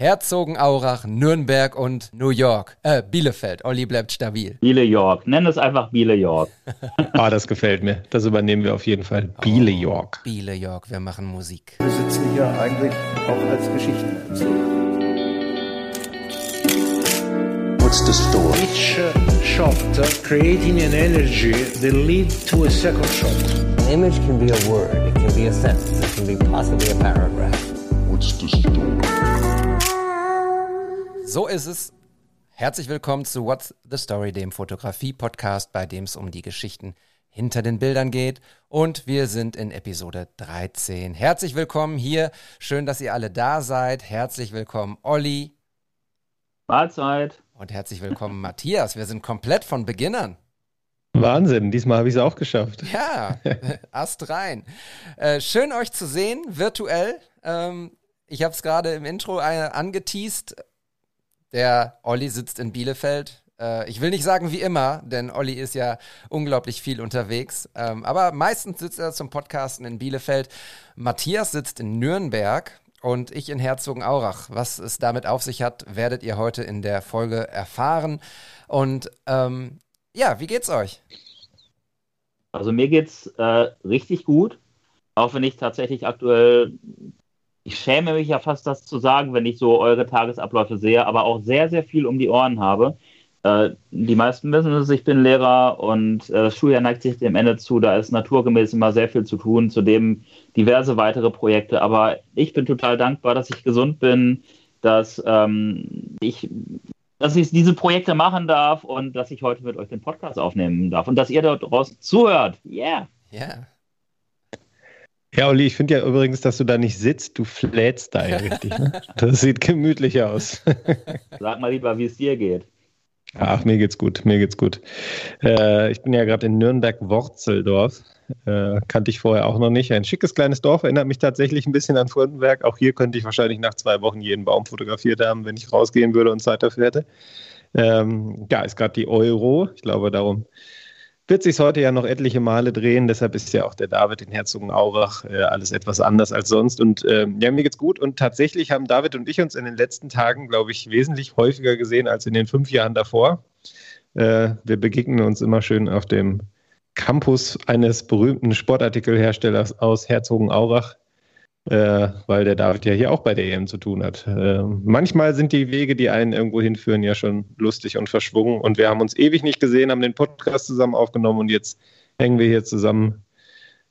Herzogenaurach, Nürnberg und New York. Äh, Bielefeld. Olli bleibt stabil. Biele York. Nenn es einfach Biele York. ah, das gefällt mir. Das übernehmen wir auf jeden Fall. Biele York. Oh, Biele York. Wir machen Musik. Wir sitzen hier eigentlich auch als Geschichtenerzähler. What's the story? Each uh, shot uh, creating an energy that lead to a second shot. An image can be a word, it can be a sentence, it can be possibly a paragraph. What's the story? So ist es. Herzlich willkommen zu What's the Story, dem Fotografie-Podcast, bei dem es um die Geschichten hinter den Bildern geht. Und wir sind in Episode 13. Herzlich willkommen hier. Schön, dass ihr alle da seid. Herzlich willkommen, Olli. Mahlzeit. Und herzlich willkommen, Matthias. Wir sind komplett von Beginnern. Wahnsinn, diesmal habe ich es auch geschafft. Ja, Ast rein. Äh, schön euch zu sehen, virtuell. Ähm, ich habe es gerade im Intro äh, angeteased. Der Olli sitzt in Bielefeld. Äh, ich will nicht sagen wie immer, denn Olli ist ja unglaublich viel unterwegs. Ähm, aber meistens sitzt er zum Podcasten in Bielefeld. Matthias sitzt in Nürnberg und ich in Herzogenaurach. Was es damit auf sich hat, werdet ihr heute in der Folge erfahren. Und ähm, ja, wie geht's euch? Also mir geht's äh, richtig gut, auch wenn ich tatsächlich aktuell, ich schäme mich ja fast das zu sagen, wenn ich so eure Tagesabläufe sehe, aber auch sehr, sehr viel um die Ohren habe. Äh, die meisten wissen es, ich bin Lehrer und äh, das Schuljahr neigt sich dem Ende zu. Da ist naturgemäß immer sehr viel zu tun, zudem diverse weitere Projekte. Aber ich bin total dankbar, dass ich gesund bin, dass ähm, ich dass ich diese Projekte machen darf und dass ich heute mit euch den Podcast aufnehmen darf und dass ihr dort draußen zuhört. Yeah. Ja. Yeah. Ja, Olli, ich finde ja übrigens, dass du da nicht sitzt, du flätst da ja richtig. Ne? Das sieht gemütlich aus. Sag mal lieber, wie es dir geht. Ach, mir geht's gut, mir geht's gut. Äh, ich bin ja gerade in Nürnberg-Worzeldorf. Äh, kannte ich vorher auch noch nicht. Ein schickes kleines Dorf, erinnert mich tatsächlich ein bisschen an Furtenberg. Auch hier könnte ich wahrscheinlich nach zwei Wochen jeden Baum fotografiert haben, wenn ich rausgehen würde und Zeit dafür hätte. Ähm, ja, ist gerade die Euro. Ich glaube, darum wird sich heute ja noch etliche Male drehen. Deshalb ist ja auch der David in Herzogenaurach äh, alles etwas anders als sonst. Und äh, ja, mir geht's gut. Und tatsächlich haben David und ich uns in den letzten Tagen, glaube ich, wesentlich häufiger gesehen als in den fünf Jahren davor. Äh, wir begegnen uns immer schön auf dem Campus eines berühmten Sportartikelherstellers aus Herzogenaurach äh, weil der David ja hier auch bei der EM zu tun hat. Äh, manchmal sind die Wege, die einen irgendwo hinführen, ja schon lustig und verschwungen. Und wir haben uns ewig nicht gesehen, haben den Podcast zusammen aufgenommen und jetzt hängen wir hier zusammen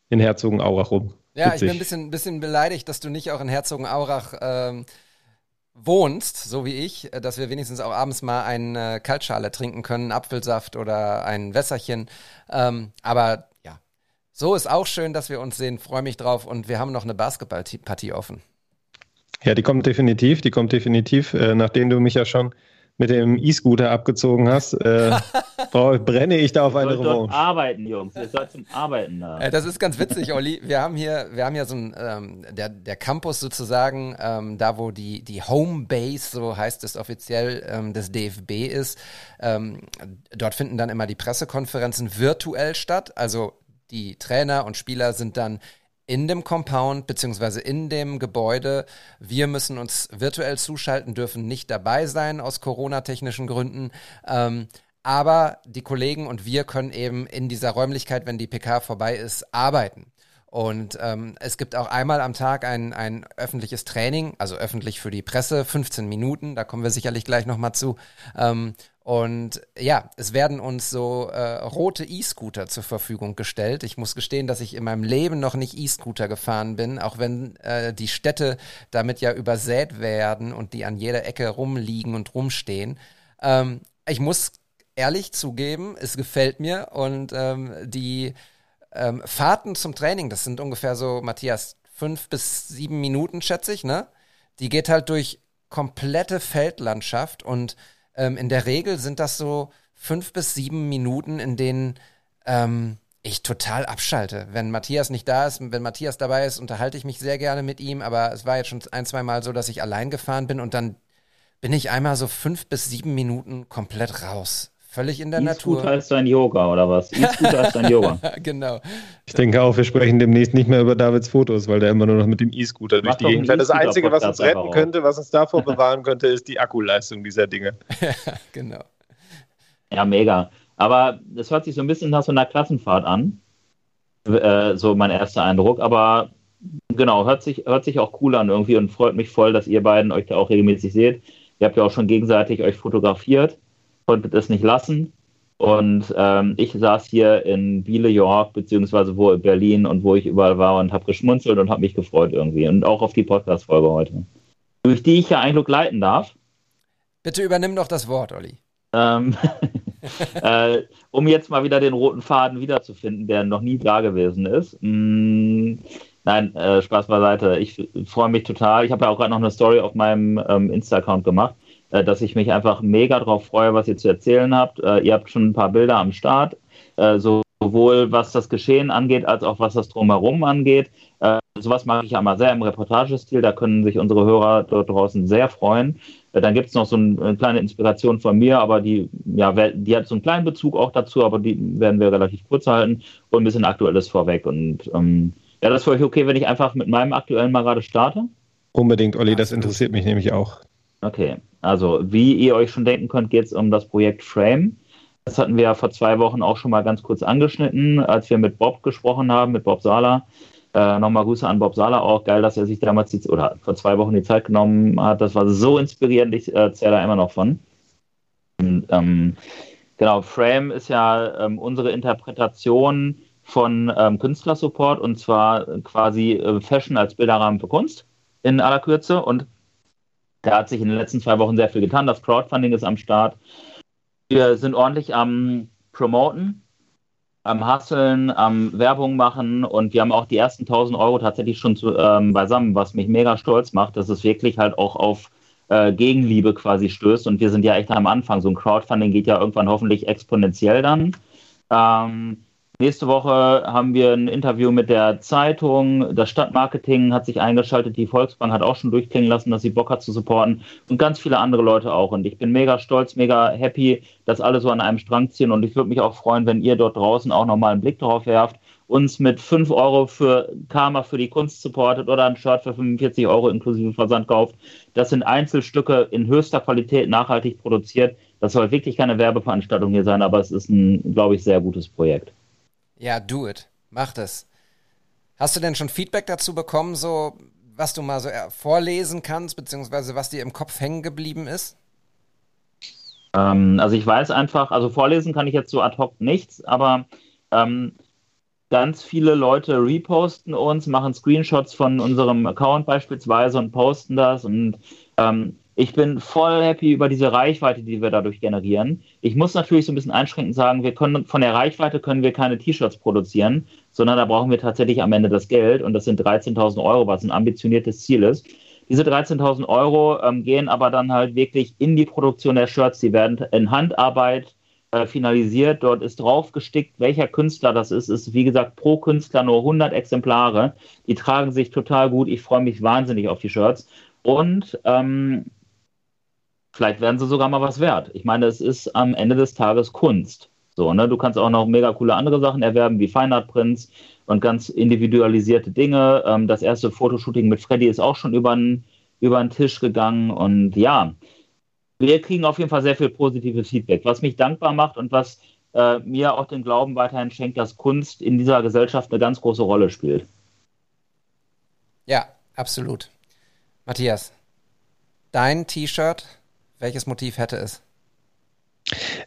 in Herzogenaurach rum. Ja, Witzig. ich bin ein bisschen, bisschen beleidigt, dass du nicht auch in Herzogenaurach ähm, wohnst, so wie ich, dass wir wenigstens auch abends mal eine äh, Kaltschale trinken können, Apfelsaft oder ein Wässerchen. Ähm, aber so ist auch schön, dass wir uns sehen. Freue mich drauf und wir haben noch eine Basketballpartie offen. Ja, die kommt definitiv, die kommt definitiv. Äh, nachdem du mich ja schon mit dem E-Scooter abgezogen hast, äh, brenne ich da auf eine Revanche. arbeiten, Jungs. Ihr sollt zum Arbeiten da. Äh, das ist ganz witzig, Olli. Wir haben hier, wir haben ja so ein, ähm, der, der Campus sozusagen, ähm, da wo die, die Homebase, so heißt es offiziell, ähm, des DFB ist. Ähm, dort finden dann immer die Pressekonferenzen virtuell statt. Also die Trainer und Spieler sind dann in dem Compound beziehungsweise in dem Gebäude. Wir müssen uns virtuell zuschalten, dürfen nicht dabei sein aus Corona-technischen Gründen. Ähm, aber die Kollegen und wir können eben in dieser Räumlichkeit, wenn die PK vorbei ist, arbeiten. Und ähm, es gibt auch einmal am Tag ein, ein öffentliches Training, also öffentlich für die Presse, 15 Minuten, da kommen wir sicherlich gleich nochmal zu. Ähm, und ja, es werden uns so äh, rote E-Scooter zur Verfügung gestellt. Ich muss gestehen, dass ich in meinem Leben noch nicht E-Scooter gefahren bin, auch wenn äh, die Städte damit ja übersät werden und die an jeder Ecke rumliegen und rumstehen. Ähm, ich muss ehrlich zugeben, es gefällt mir und ähm, die ähm, Fahrten zum Training, das sind ungefähr so, Matthias, fünf bis sieben Minuten, schätze ich, ne? Die geht halt durch komplette Feldlandschaft und ähm, in der Regel sind das so fünf bis sieben Minuten, in denen ähm, ich total abschalte. Wenn Matthias nicht da ist, wenn Matthias dabei ist, unterhalte ich mich sehr gerne mit ihm, aber es war jetzt schon ein, zwei Mal so, dass ich allein gefahren bin und dann bin ich einmal so fünf bis sieben Minuten komplett raus. Völlig in der Natur. E-Scooter ist dein Yoga oder was? E-Scooter ist dein Yoga. genau. Ich denke auch, wir sprechen demnächst nicht mehr über Davids Fotos, weil der immer nur noch mit dem E-Scooter durch die Gegend fährt. Das Einzige, was uns retten könnte, was uns davor bewahren könnte, ist die Akkuleistung dieser Dinge. genau. Ja, mega. Aber das hört sich so ein bisschen nach so einer Klassenfahrt an. Äh, so mein erster Eindruck. Aber genau, hört sich, hört sich auch cool an irgendwie und freut mich voll, dass ihr beiden euch da auch regelmäßig seht. Ihr habt ja auch schon gegenseitig euch fotografiert, konntet es nicht lassen. Und ähm, ich saß hier in Biele, York, beziehungsweise wo in Berlin und wo ich überall war und habe geschmunzelt und habe mich gefreut irgendwie. Und auch auf die Podcast-Folge heute. Durch die ich ja Eindruck leiten darf. Bitte übernimm doch das Wort, Olli. Ähm, äh, um jetzt mal wieder den roten Faden wiederzufinden, der noch nie da gewesen ist. Mm, nein, äh, Spaß beiseite. Ich freue mich total. Ich habe ja auch gerade noch eine Story auf meinem ähm, Insta-Account gemacht, äh, dass ich mich einfach mega drauf freue, was ihr zu erzählen habt. Äh, ihr habt schon ein paar Bilder am Start, äh, sowohl was das Geschehen angeht, als auch was das Drumherum angeht. Äh, sowas mag ich ja mal sehr im Reportagestil. Da können sich unsere Hörer dort draußen sehr freuen. Äh, Dann gibt es noch so ein, eine kleine Inspiration von mir, aber die, ja, die hat so einen kleinen Bezug auch dazu, aber die werden wir relativ kurz halten und ein bisschen Aktuelles vorweg. Und ähm, ja, das ist für euch okay, wenn ich einfach mit meinem aktuellen mal gerade starte? Unbedingt, Olli, das interessiert mich nämlich auch. Okay, also wie ihr euch schon denken könnt, geht es um das Projekt Frame. Das hatten wir ja vor zwei Wochen auch schon mal ganz kurz angeschnitten, als wir mit Bob gesprochen haben, mit Bob Sala. Äh, Nochmal Grüße an Bob Sala auch. Geil, dass er sich damals die, oder vor zwei Wochen die Zeit genommen hat. Das war so inspirierend. Ich äh, zähle da immer noch von. Und, ähm, genau, Frame ist ja ähm, unsere Interpretation von ähm, Künstlersupport und zwar quasi äh, Fashion als Bilderrahmen für Kunst in aller Kürze. Und da hat sich in den letzten zwei Wochen sehr viel getan. Das Crowdfunding ist am Start. Wir sind ordentlich am Promoten, am Hustlen, am Werbung machen und wir haben auch die ersten 1000 Euro tatsächlich schon zu, ähm, beisammen, was mich mega stolz macht, dass es wirklich halt auch auf äh, Gegenliebe quasi stößt und wir sind ja echt am Anfang. So ein Crowdfunding geht ja irgendwann hoffentlich exponentiell dann. Ähm, Nächste Woche haben wir ein Interview mit der Zeitung. Das Stadtmarketing hat sich eingeschaltet. Die Volksbank hat auch schon durchklingen lassen, dass sie Bock hat zu supporten. Und ganz viele andere Leute auch. Und ich bin mega stolz, mega happy, dass alle so an einem Strang ziehen. Und ich würde mich auch freuen, wenn ihr dort draußen auch nochmal einen Blick drauf werft. Uns mit 5 Euro für Karma für die Kunst supportet oder ein Shirt für 45 Euro inklusive Versand kauft. Das sind Einzelstücke in höchster Qualität nachhaltig produziert. Das soll wirklich keine Werbeveranstaltung hier sein, aber es ist ein, glaube ich, sehr gutes Projekt. Ja, do it. Mach das. Hast du denn schon Feedback dazu bekommen, so was du mal so äh, vorlesen kannst, beziehungsweise was dir im Kopf hängen geblieben ist? Ähm, also ich weiß einfach, also vorlesen kann ich jetzt so ad hoc nichts, aber ähm, ganz viele Leute reposten uns, machen Screenshots von unserem Account beispielsweise und posten das und ähm, ich bin voll happy über diese Reichweite, die wir dadurch generieren. Ich muss natürlich so ein bisschen einschränkend sagen, wir können von der Reichweite können wir keine T-Shirts produzieren, sondern da brauchen wir tatsächlich am Ende das Geld und das sind 13.000 Euro, was ein ambitioniertes Ziel ist. Diese 13.000 Euro ähm, gehen aber dann halt wirklich in die Produktion der Shirts. Die werden in Handarbeit äh, finalisiert. Dort ist drauf gestickt, welcher Künstler das ist. Ist wie gesagt pro Künstler nur 100 Exemplare. Die tragen sich total gut. Ich freue mich wahnsinnig auf die Shirts. Und ähm, vielleicht werden sie sogar mal was wert. Ich meine, es ist am Ende des Tages Kunst. So, ne? Du kannst auch noch mega coole andere Sachen erwerben, wie Fine Art Prints und ganz individualisierte Dinge. Ähm, das erste Fotoshooting mit Freddy ist auch schon über den über Tisch gegangen. Und ja, wir kriegen auf jeden Fall sehr viel positives Feedback, was mich dankbar macht und was äh, mir auch den Glauben weiterhin schenkt, dass Kunst in dieser Gesellschaft eine ganz große Rolle spielt. Ja, absolut. Matthias, dein T-Shirt, welches Motiv hätte es?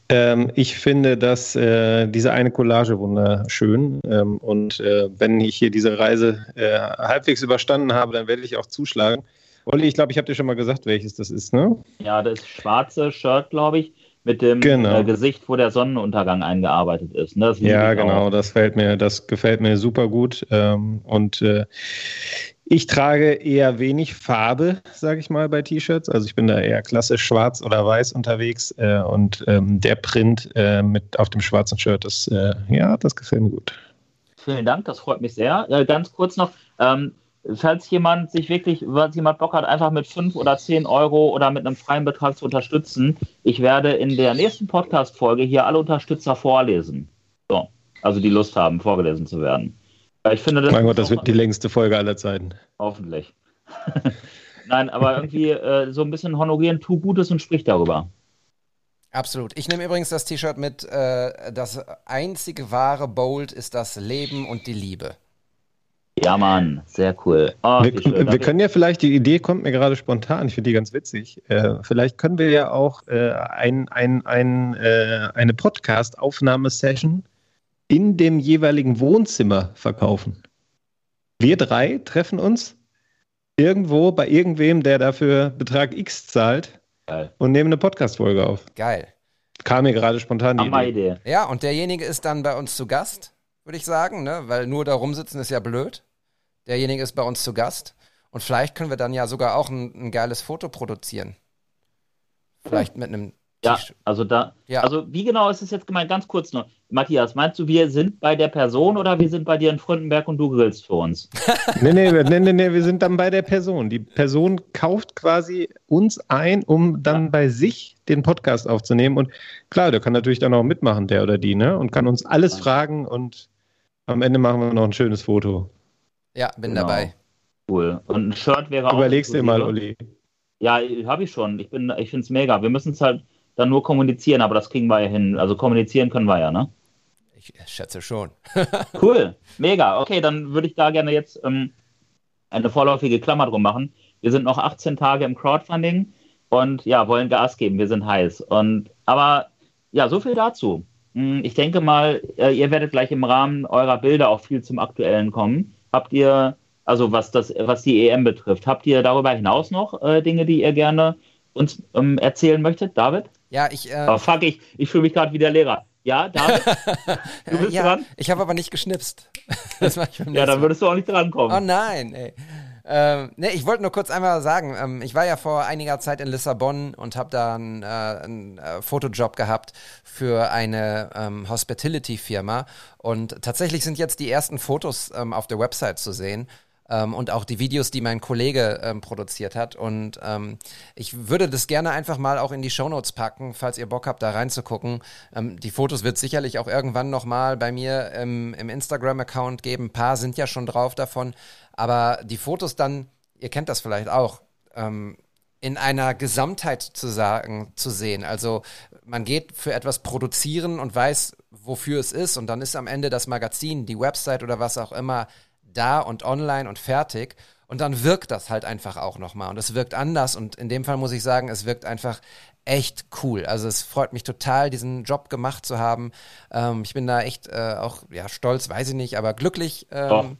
Ähm, ich finde, dass äh, diese eine Collage wunderschön ähm, und äh, wenn ich hier diese Reise äh, halbwegs überstanden habe, dann werde ich auch zuschlagen. Olli, ich glaube, ich habe dir schon mal gesagt, welches das ist, ne? Ja, das schwarze Shirt, glaube ich, mit dem Genau. äh, Gesicht, wo der Sonnenuntergang eingearbeitet ist. Ne? Ja, genau, auch. das gefällt mir, das gefällt mir super gut. Ähm, und äh, ich trage eher wenig Farbe, sage ich mal, bei T-Shirts. Also ich bin da eher klassisch schwarz oder weiß unterwegs. Äh, und ähm, der Print äh, mit auf dem schwarzen Shirt, das, äh, ja, das gefällt mir gut. Vielen Dank, das freut mich sehr. Äh, ganz kurz noch, ähm, falls jemand sich wirklich, falls jemand Bock hat, einfach mit 5 oder 10 Euro oder mit einem freien Betrag zu unterstützen, ich werde in der nächsten Podcast-Folge hier alle Unterstützer vorlesen. So. Also die Lust haben, vorgelesen zu werden. Ich finde das. Mein Gott, das wird die längste Folge aller Zeiten. Hoffentlich. Nein, aber irgendwie äh, so ein bisschen honorieren, tu Gutes und sprich darüber. Absolut. Ich nehme übrigens das T-Shirt mit, äh, das einzige wahre Bold ist das Leben und die Liebe. Ja, Mann, sehr cool. Oh, wir, wir können ja vielleicht, die Idee kommt mir gerade spontan, ich finde die ganz witzig. Äh, vielleicht können wir ja auch äh, ein, ein, ein, äh, eine Podcast-Aufnahmesession in dem jeweiligen Wohnzimmer verkaufen. Wir drei treffen uns irgendwo bei irgendwem, der dafür Betrag X zahlt Geil. und nehmen eine Podcast-Folge auf. Geil. Kam mir gerade spontan die Idee. Idee. Ja, und derjenige ist dann bei uns zu Gast, würde ich sagen, ne? weil nur da rumsitzen ist ja blöd. Derjenige ist bei uns zu Gast. Und vielleicht können wir dann ja sogar auch ein, ein geiles Foto produzieren. Vielleicht mit einem ja, also da, ja. also wie genau ist es jetzt gemeint? Ganz kurz noch. Matthias, meinst du, wir sind bei der Person oder wir sind bei dir in Fründenberg und du grillst für uns? nee, nee, nee, nee, nee, wir sind dann bei der Person. Die Person kauft quasi uns ein, um dann ja. bei sich den Podcast aufzunehmen. Und klar, der kann natürlich dann auch mitmachen, der oder die, ne? Und kann uns alles ja. fragen und am Ende machen wir noch ein schönes Foto. Ja, bin genau. dabei. Cool. Und ein Shirt wäre auch. Überlegst dir mal, Uli. Ja, habe ich schon. Ich, ich finde es mega. Wir müssen es halt dann nur kommunizieren, aber das kriegen wir ja hin. Also kommunizieren können wir ja, ne? Ich schätze schon. cool, mega. Okay, dann würde ich da gerne jetzt ähm, eine vorläufige Klammer drum machen. Wir sind noch 18 Tage im Crowdfunding und ja, wollen Gas geben. Wir sind heiß. Und aber ja, so viel dazu. Hm, ich denke mal, äh, ihr werdet gleich im Rahmen eurer Bilder auch viel zum Aktuellen kommen. Habt ihr, also was das, was die EM betrifft, habt ihr darüber hinaus noch äh, Dinge, die ihr gerne uns ähm, erzählen möchtet, David? Ja, ich. Äh, oh, fuck, ich, ich fühle mich gerade wie der Lehrer. Ja, David? Du bist ja, dran? Ich habe aber nicht geschnipst. ja, dann würdest du auch nicht drankommen. Oh nein, ey. Ähm, ne, ich wollte nur kurz einmal sagen, ähm, ich war ja vor einiger Zeit in Lissabon und habe da einen, äh, einen äh, Fotojob gehabt für eine ähm, Hospitality-Firma. Und tatsächlich sind jetzt die ersten Fotos ähm, auf der Website zu sehen ähm, und auch die Videos, die mein Kollege ähm, produziert hat. Und ähm, ich würde das gerne einfach mal auch in die Shownotes packen, falls ihr Bock habt, da reinzugucken. Ähm, die Fotos wird sicherlich auch irgendwann nochmal bei mir im, im Instagram-Account geben. Ein paar sind ja schon drauf davon. Aber die Fotos dann, ihr kennt das vielleicht auch, ähm, in einer Gesamtheit zu sagen, zu sehen. Also man geht für etwas produzieren und weiß, wofür es ist und dann ist am Ende das Magazin, die Website oder was auch immer da und online und fertig. Und dann wirkt das halt einfach auch nochmal. Und es wirkt anders. Und in dem Fall muss ich sagen, es wirkt einfach echt cool. Also es freut mich total, diesen Job gemacht zu haben. Ähm, ich bin da echt äh, auch, ja, stolz, weiß ich nicht, aber glücklich. Ähm,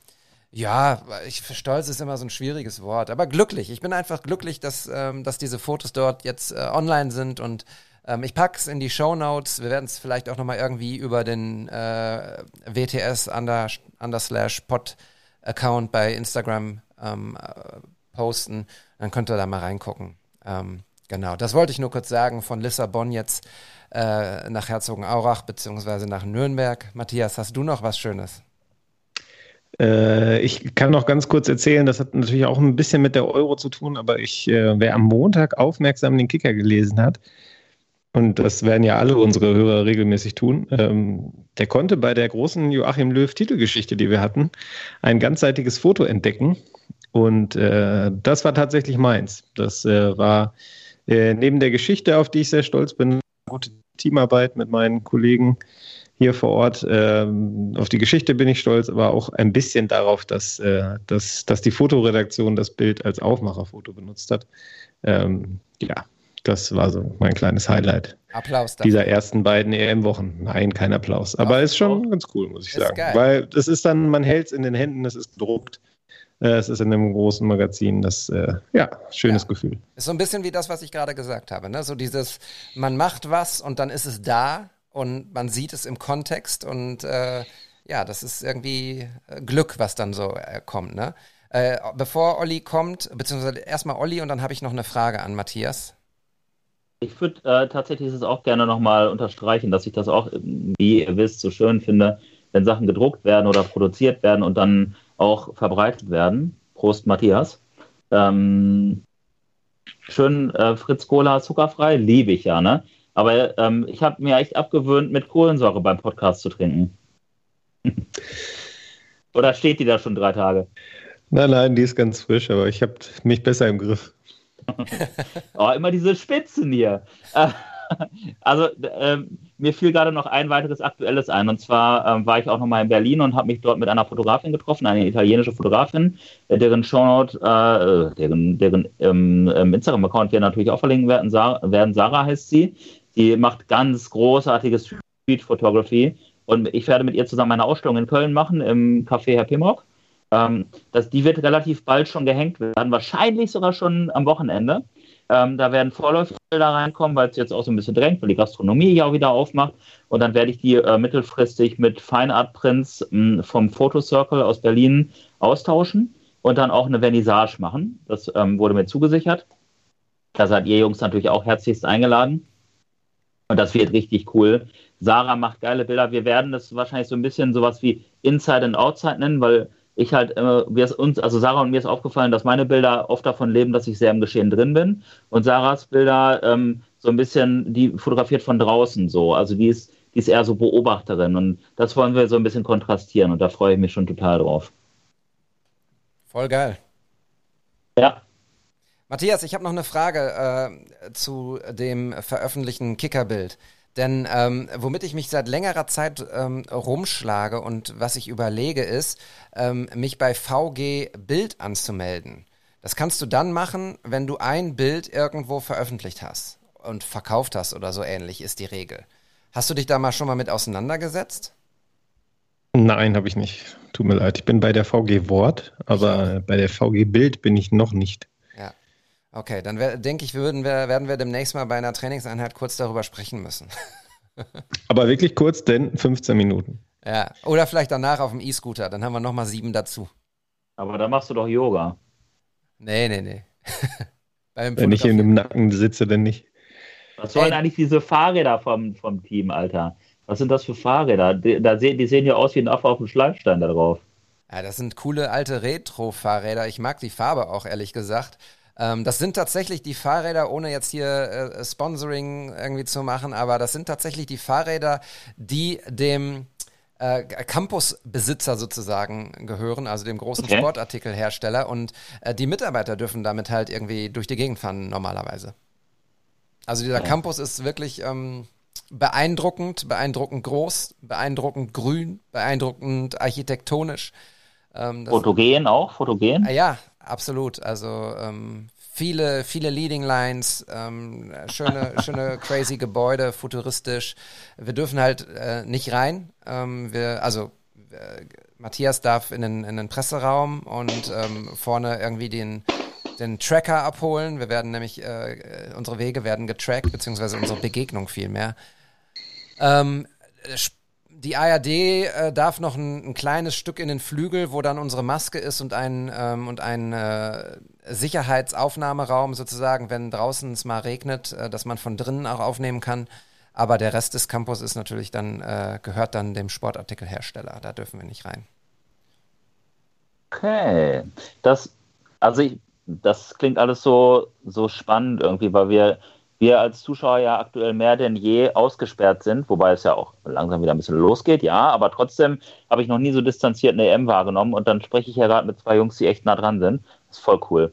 ja, ich, stolz ist immer so ein schwieriges Wort, aber glücklich. Ich bin einfach glücklich, dass, ähm, dass diese Fotos dort jetzt äh, online sind und ähm, ich pack's in die Show Notes. Wir werden es vielleicht auch nochmal irgendwie über den äh, WTS under, under slash pod Account bei Instagram ähm, äh, posten. Dann könnt ihr da mal reingucken. Ähm, genau, das wollte ich nur kurz sagen. Von Lissabon jetzt äh, nach Herzogenaurach beziehungsweise nach Nürnberg. Matthias, hast du noch was Schönes? Äh, ich kann noch ganz kurz erzählen, das hat natürlich auch ein bisschen mit der Euro zu tun, aber ich, äh, wer am Montag aufmerksam den Kicker gelesen hat, und das werden ja alle unsere Hörer regelmäßig tun, ähm, der konnte bei der großen Joachim Löw Titelgeschichte, die wir hatten, ein ganzseitiges Foto entdecken. Und äh, das war tatsächlich meins. Das äh, war äh, neben der Geschichte, auf die ich sehr stolz bin, gute Teamarbeit mit meinen Kollegen hier vor Ort. Ähm, auf die Geschichte bin ich stolz, aber auch ein bisschen darauf, dass, äh, dass, dass die Fotoredaktion das Bild als Aufmacherfoto benutzt hat. Ähm, ja, das war so mein kleines Highlight. Applaus dafür. Dieser ersten beiden EM-Wochen. Nein, kein Applaus. Aber Ach, ist schon ganz cool, muss ich ist sagen. Geil. Weil das ist dann, man hält es in den Händen, es ist gedruckt. Äh, es ist in einem großen Magazin. Das, äh, ja, schönes ja. Gefühl. Ist so ein bisschen wie das, was ich gerade gesagt habe. Ne? So dieses, man macht was und dann ist es da und man sieht es im Kontext und äh, ja, das ist irgendwie äh, Glück, was dann so äh, kommt. Ne? Äh, bevor Olli kommt, beziehungsweise erstmal Olli und dann habe ich noch eine Frage an Matthias. Ich würde äh, tatsächlich es auch gerne nochmal unterstreichen, dass ich das auch, wie ihr wisst, so schön finde, wenn Sachen gedruckt werden oder produziert werden und dann auch verbreitet werden. Prost, Matthias. Ähm, schön äh, Fritz Cola zuckerfrei, liebe ich ja, ne? Aber ähm, ich habe mir echt abgewöhnt, mit Kohlensäure beim Podcast zu trinken. Oder steht die da schon drei Tage? Nein, nein, die ist ganz frisch, aber ich habe mich besser im Griff. oh, immer diese Spitzen hier. Also, ähm, mir fiel gerade noch ein weiteres Aktuelles ein. Und zwar ähm, war ich auch nochmal in Berlin und habe mich dort mit einer Fotografin getroffen, eine italienische Fotografin, äh, deren Shownote, äh, deren, deren ähm, Instagram-Account wir natürlich auch verlinken werden. Sarah, werden. Sarah heißt sie. Die macht ganz großartiges Street Photography. Und ich werde mit ihr zusammen eine Ausstellung in Köln machen, im Café Herr Pimrock. Ähm, das, die wird relativ bald schon gehängt werden, wahrscheinlich sogar schon am Wochenende. Ähm, da werden Vorläuferbilder reinkommen, weil es jetzt auch so ein bisschen drängt, weil die Gastronomie ja auch wieder aufmacht. Und dann werde ich die äh, mittelfristig mit Fine Art Prints mh, vom Photo Circle aus Berlin austauschen und dann auch eine Vernissage machen. Das ähm, wurde mir zugesichert. Da seid ihr Jungs natürlich auch herzlichst eingeladen. Und das wird richtig cool. Sarah macht geile Bilder. Wir werden das wahrscheinlich so ein bisschen sowas wie Inside and Outside nennen, weil ich halt immer, wir es uns, also Sarah und mir ist aufgefallen, dass meine Bilder oft davon leben, dass ich sehr im Geschehen drin bin. Und Sarahs Bilder ähm, so ein bisschen, die fotografiert von draußen so. Also die ist, die ist eher so Beobachterin. Und das wollen wir so ein bisschen kontrastieren. Und da freue ich mich schon total drauf. Voll geil. Ja. Matthias, ich habe noch eine Frage äh, zu dem veröffentlichten Kickerbild. Denn ähm, womit ich mich seit längerer Zeit ähm, rumschlage und was ich überlege, ist, ähm, mich bei VG Bild anzumelden. Das kannst du dann machen, wenn du ein Bild irgendwo veröffentlicht hast und verkauft hast oder so ähnlich, ist die Regel. Hast du dich da mal schon mal mit auseinandergesetzt? Nein, habe ich nicht. Tut mir leid. Ich bin bei der VG Wort, aber bei der VG Bild bin ich noch nicht. Okay, dann denke ich, würden wir, werden wir demnächst mal bei einer Trainingseinheit kurz darüber sprechen müssen. Aber wirklich kurz, denn 15 Minuten. Ja, oder vielleicht danach auf dem E-Scooter, dann haben wir nochmal sieben dazu. Aber da machst du doch Yoga. Nee, nee, nee. Wenn ich in dem Nacken sitze, dann nicht. Was sollen Ey. eigentlich diese Fahrräder vom, vom Team, Alter? Was sind das für Fahrräder? Die, da sehen, die sehen ja aus wie ein Affe auf dem Schleifstein da drauf. Ja, das sind coole alte Retro-Fahrräder. Ich mag die Farbe auch, ehrlich gesagt. Ähm, das sind tatsächlich die Fahrräder, ohne jetzt hier äh, Sponsoring irgendwie zu machen, aber das sind tatsächlich die Fahrräder, die dem äh, Campusbesitzer sozusagen gehören, also dem großen okay. Sportartikelhersteller. Und äh, die Mitarbeiter dürfen damit halt irgendwie durch die Gegend fahren normalerweise. Also dieser ja. Campus ist wirklich ähm, beeindruckend, beeindruckend groß, beeindruckend grün, beeindruckend architektonisch. Ähm, Fotogen auch? Fotogen? Ja, absolut. Also ähm, viele, viele Leading Lines, ähm, schöne, schöne crazy Gebäude, futuristisch. Wir dürfen halt äh, nicht rein. Ähm, wir, also äh, Matthias darf in den, in den Presseraum und ähm, vorne irgendwie den den Tracker abholen. Wir werden nämlich, äh, unsere Wege werden getrackt, beziehungsweise unsere Begegnung vielmehr. Ähm, die ARD äh, darf noch ein, ein, kleines Stück in den Flügel, wo dann unsere Maske ist und ein, ähm, und ein äh, Sicherheitsaufnahmeraum sozusagen, wenn draußen es mal regnet, äh, dass man von drinnen auch aufnehmen kann. Aber der Rest des Campus ist natürlich dann, äh, gehört dann dem Sportartikelhersteller. Da dürfen wir nicht rein. Okay. Das, also ich, das klingt alles so, so spannend irgendwie, weil wir wir als Zuschauer ja aktuell mehr denn je ausgesperrt sind, wobei es ja auch langsam wieder ein bisschen losgeht, ja, aber trotzdem habe ich noch nie so distanziert eine EM wahrgenommen und dann spreche ich ja gerade mit zwei Jungs, die echt nah dran sind. Das ist voll cool.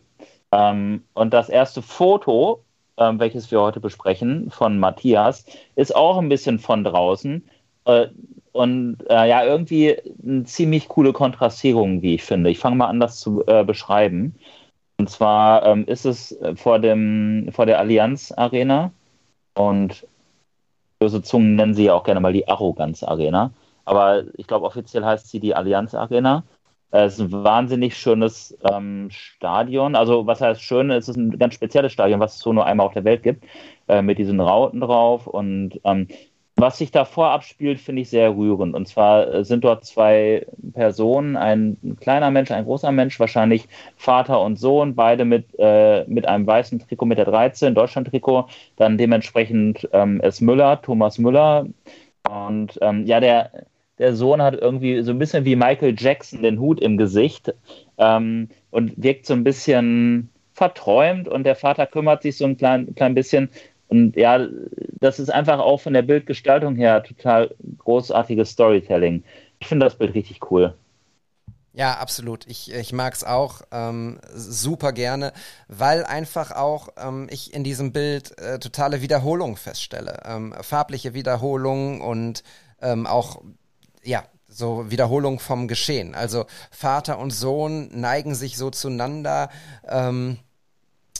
Ähm, und das erste Foto, ähm, welches wir heute besprechen, von Matthias, ist auch ein bisschen von draußen. Äh, und äh, ja, irgendwie eine ziemlich coole Kontrastierung, wie ich finde. Ich fange mal an, das zu äh, beschreiben. Und zwar ähm, ist es äh, vor, dem, vor der Allianz Arena und böse Zungen nennen sie ja auch gerne mal die Arroganz Arena. Aber ich glaube, offiziell heißt sie die Allianz Arena. Es ist ein wahnsinnig schönes ähm, Stadion. Also, was heißt schön? Es ist ein ganz spezielles Stadion, was es so nur einmal auf der Welt gibt, äh, mit diesen Rauten drauf. Und ähm, was sich davor abspielt, finde ich sehr rührend. Und zwar äh, sind dort zwei Personen, ein kleiner Mensch, ein großer Mensch, wahrscheinlich Vater und Sohn, beide mit, äh, mit einem weißen Trikot mit der 13, Deutschland-Trikot. Dann dementsprechend ähm, ist Müller, Thomas Müller. Und ähm, ja, der, der Sohn hat irgendwie so ein bisschen wie Michael Jackson den Hut im Gesicht. Ähm, und wirkt so ein bisschen verträumt und der Vater kümmert sich so ein klein, klein bisschen. Und ja, das ist einfach auch von der Bildgestaltung her total großartiges Storytelling. Ich finde das Bild richtig cool. Ja, absolut. Ich, ich mag es auch ähm, super gerne, weil einfach auch ähm, ich in diesem Bild äh, totale Wiederholung feststelle. Ähm, farbliche Wiederholung und ähm, auch, ja, so Wiederholung vom Geschehen. Also Vater und Sohn neigen sich so zueinander. Ähm,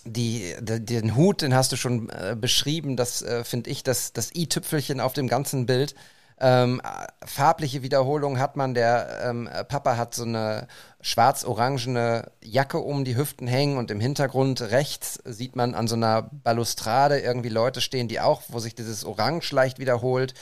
die, die, den Hut, den hast du schon äh, beschrieben, das äh, finde ich das, das i-Tüpfelchen auf dem ganzen Bild. Ähm, farbliche Wiederholung hat man. Der ähm, Papa hat so eine schwarz-orangene Jacke um die Hüften hängen und im Hintergrund rechts sieht man an so einer Balustrade irgendwie Leute stehen, die auch, wo sich dieses Orange leicht wiederholt.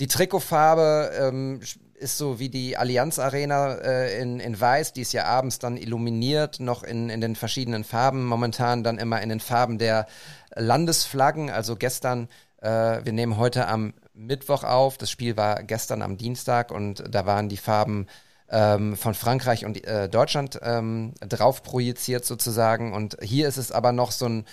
Die Trikotfarbe ähm, ist so wie die Allianz Arena äh, in, in Weiß, die ist ja abends dann illuminiert, noch in, in den verschiedenen Farben, momentan dann immer in den Farben der Landesflaggen. Also gestern, äh, wir nehmen heute am Mittwoch auf, das Spiel war gestern am Dienstag und da waren die Farben ähm, von Frankreich und äh, Deutschland ähm, drauf projiziert sozusagen. Und hier ist es aber noch so ein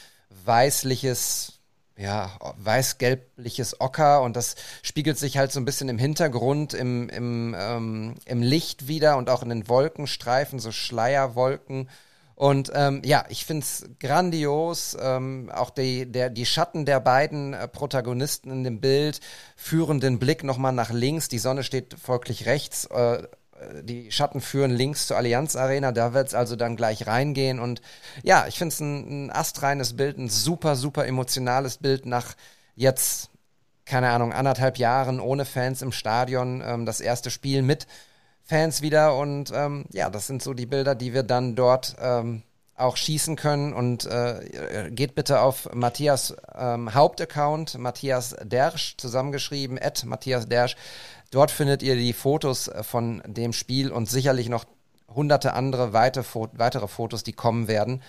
weißliches, ja, weiß-gelbliches Ocker und das spiegelt sich halt so ein bisschen im Hintergrund, im, im, ähm, im Licht wieder und auch in den Wolkenstreifen, so Schleierwolken. Und ähm, ja, ich finde es grandios. Ähm, auch die, der, die Schatten der beiden äh, Protagonisten in dem Bild führen den Blick nochmal nach links. Die Sonne steht folglich rechts. Äh, die Schatten führen links zur Allianz Arena, da wird es also dann gleich reingehen. Und ja, ich finde es ein, ein astreines Bild, ein super, super emotionales Bild nach jetzt, keine Ahnung, anderthalb Jahren ohne Fans im Stadion, ähm, das erste Spiel mit Fans wieder. Und ähm, ja, das sind so die Bilder, die wir dann dort ähm, auch schießen können. Und äh, geht bitte auf Matthias ähm, Hauptaccount, Matthias Dersch, zusammengeschrieben, at Matthias Dersch. Dort findet ihr die Fotos äh, von dem Spiel und sicherlich noch hunderte andere weitere Fotos, die kommen werden.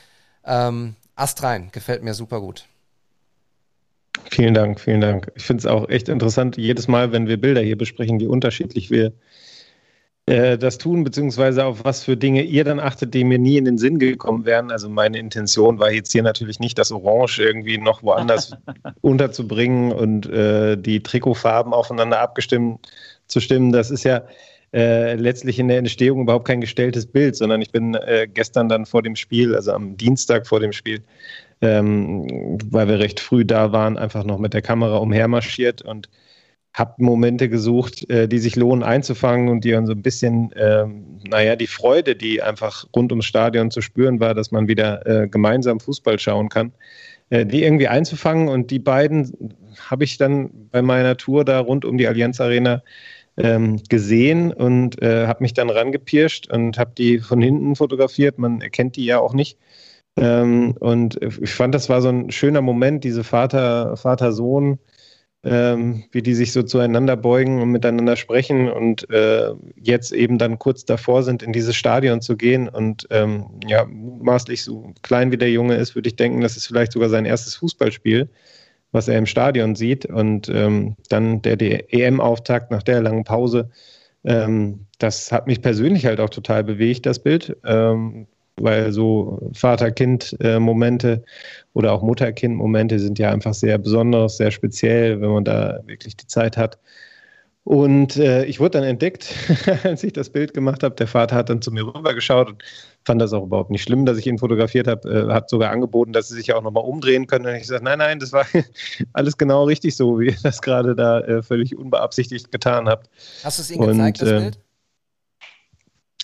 Ähm, Astrein, gefällt mir super gut. Vielen Dank, vielen Dank. Ich finde es auch echt interessant, jedes Mal, wenn wir Bilder hier besprechen, wie unterschiedlich wir äh, das tun, beziehungsweise auf was für Dinge ihr dann achtet, die mir nie in den Sinn gekommen wären. Also meine Intention war jetzt hier natürlich nicht, das Orange irgendwie noch woanders unterzubringen und äh, die Trikotfarben aufeinander abgestimmt zu stimmen. Das ist ja äh, letztlich in der Entstehung überhaupt kein gestelltes Bild, sondern ich bin äh, gestern dann vor dem Spiel, also am Dienstag vor dem Spiel, ähm, weil wir recht früh da waren, einfach noch mit der Kamera umhermarschiert und habe Momente gesucht, äh, die sich lohnen einzufangen und die dann so ein bisschen, ähm, naja, die Freude, die einfach rund ums Stadion zu spüren war, dass man wieder äh, gemeinsam Fußball schauen kann, äh, die irgendwie einzufangen. Und die beiden habe ich dann bei meiner Tour da rund um die Allianz Arena ähm, gesehen und äh, habe mich dann rangepirscht und habe die von hinten fotografiert. Man erkennt die ja auch nicht. Ähm, und ich fand, das war so ein schöner Moment, diese Vater, Vater-Sohn, ähm, wie die sich so zueinander beugen und miteinander sprechen und äh, jetzt eben dann kurz davor sind, in dieses Stadion zu gehen. Und ähm, ja, mutmaßlich so klein wie der Junge ist, würde ich denken, das ist vielleicht sogar sein erstes Fußballspiel was er im Stadion sieht. Und ähm, dann der, der EM-Auftakt nach der langen Pause. Ähm, das hat mich persönlich halt auch total bewegt, das Bild. Weil so Vater-Kind-Momente oder auch Mutter-Kind-Momente sind ja einfach sehr besonders, sehr speziell, wenn man da wirklich die Zeit hat. Und äh, ich wurde dann entdeckt, als ich das Bild gemacht habe. Der Vater hat dann zu mir rübergeschaut und fand das auch überhaupt nicht schlimm, dass ich ihn fotografiert habe, äh, hat sogar angeboten, dass sie sich auch nochmal umdrehen können. Und ich sagte, nein, nein, das war alles genau richtig so, wie ihr das gerade da äh, völlig unbeabsichtigt getan habt. Hast du es ihnen gezeigt, das äh, Bild?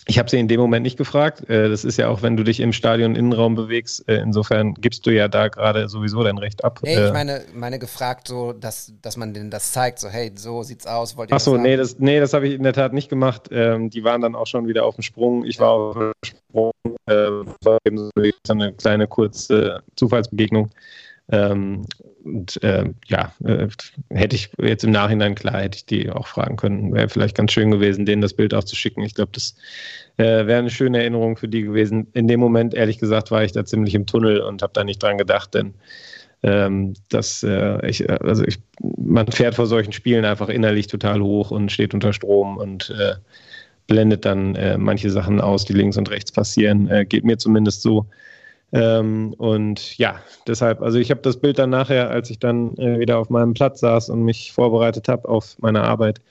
Ich habe sie in dem Moment nicht gefragt. Äh, das ist ja auch, wenn du dich im Stadion Innenraum bewegst. Äh, insofern gibst du ja da gerade sowieso dein Recht ab. Nee, ich äh, meine, meine gefragt, so, dass, dass man denen das zeigt, so, hey, so sieht's aus, wollt ihr Ach so, nee, das, nee, das habe ich in der Tat nicht gemacht. Ähm, die waren dann auch schon wieder auf dem Sprung. Ich war auf dem Sprung. Äh, war eben so eine kleine kurze Zufallsbegegnung. Ähm, und äh, ja, äh, hätte ich jetzt im Nachhinein klar, hätte ich die auch fragen können. Wäre vielleicht ganz schön gewesen, denen das Bild auch zu schicken. Ich glaube, das äh, wäre eine schöne Erinnerung für die gewesen. In dem Moment, ehrlich gesagt, war ich da ziemlich im Tunnel und habe da nicht dran gedacht, denn ähm, dass äh, ich, also ich, man fährt vor solchen Spielen einfach innerlich total hoch und steht unter Strom und äh, blendet dann äh, manche Sachen aus, die links und rechts passieren. Äh, geht mir zumindest so. Ähm, und ja, deshalb, also ich habe das Bild dann nachher, als ich dann äh, wieder auf meinem Platz saß und mich vorbereitet habe auf meine Arbeit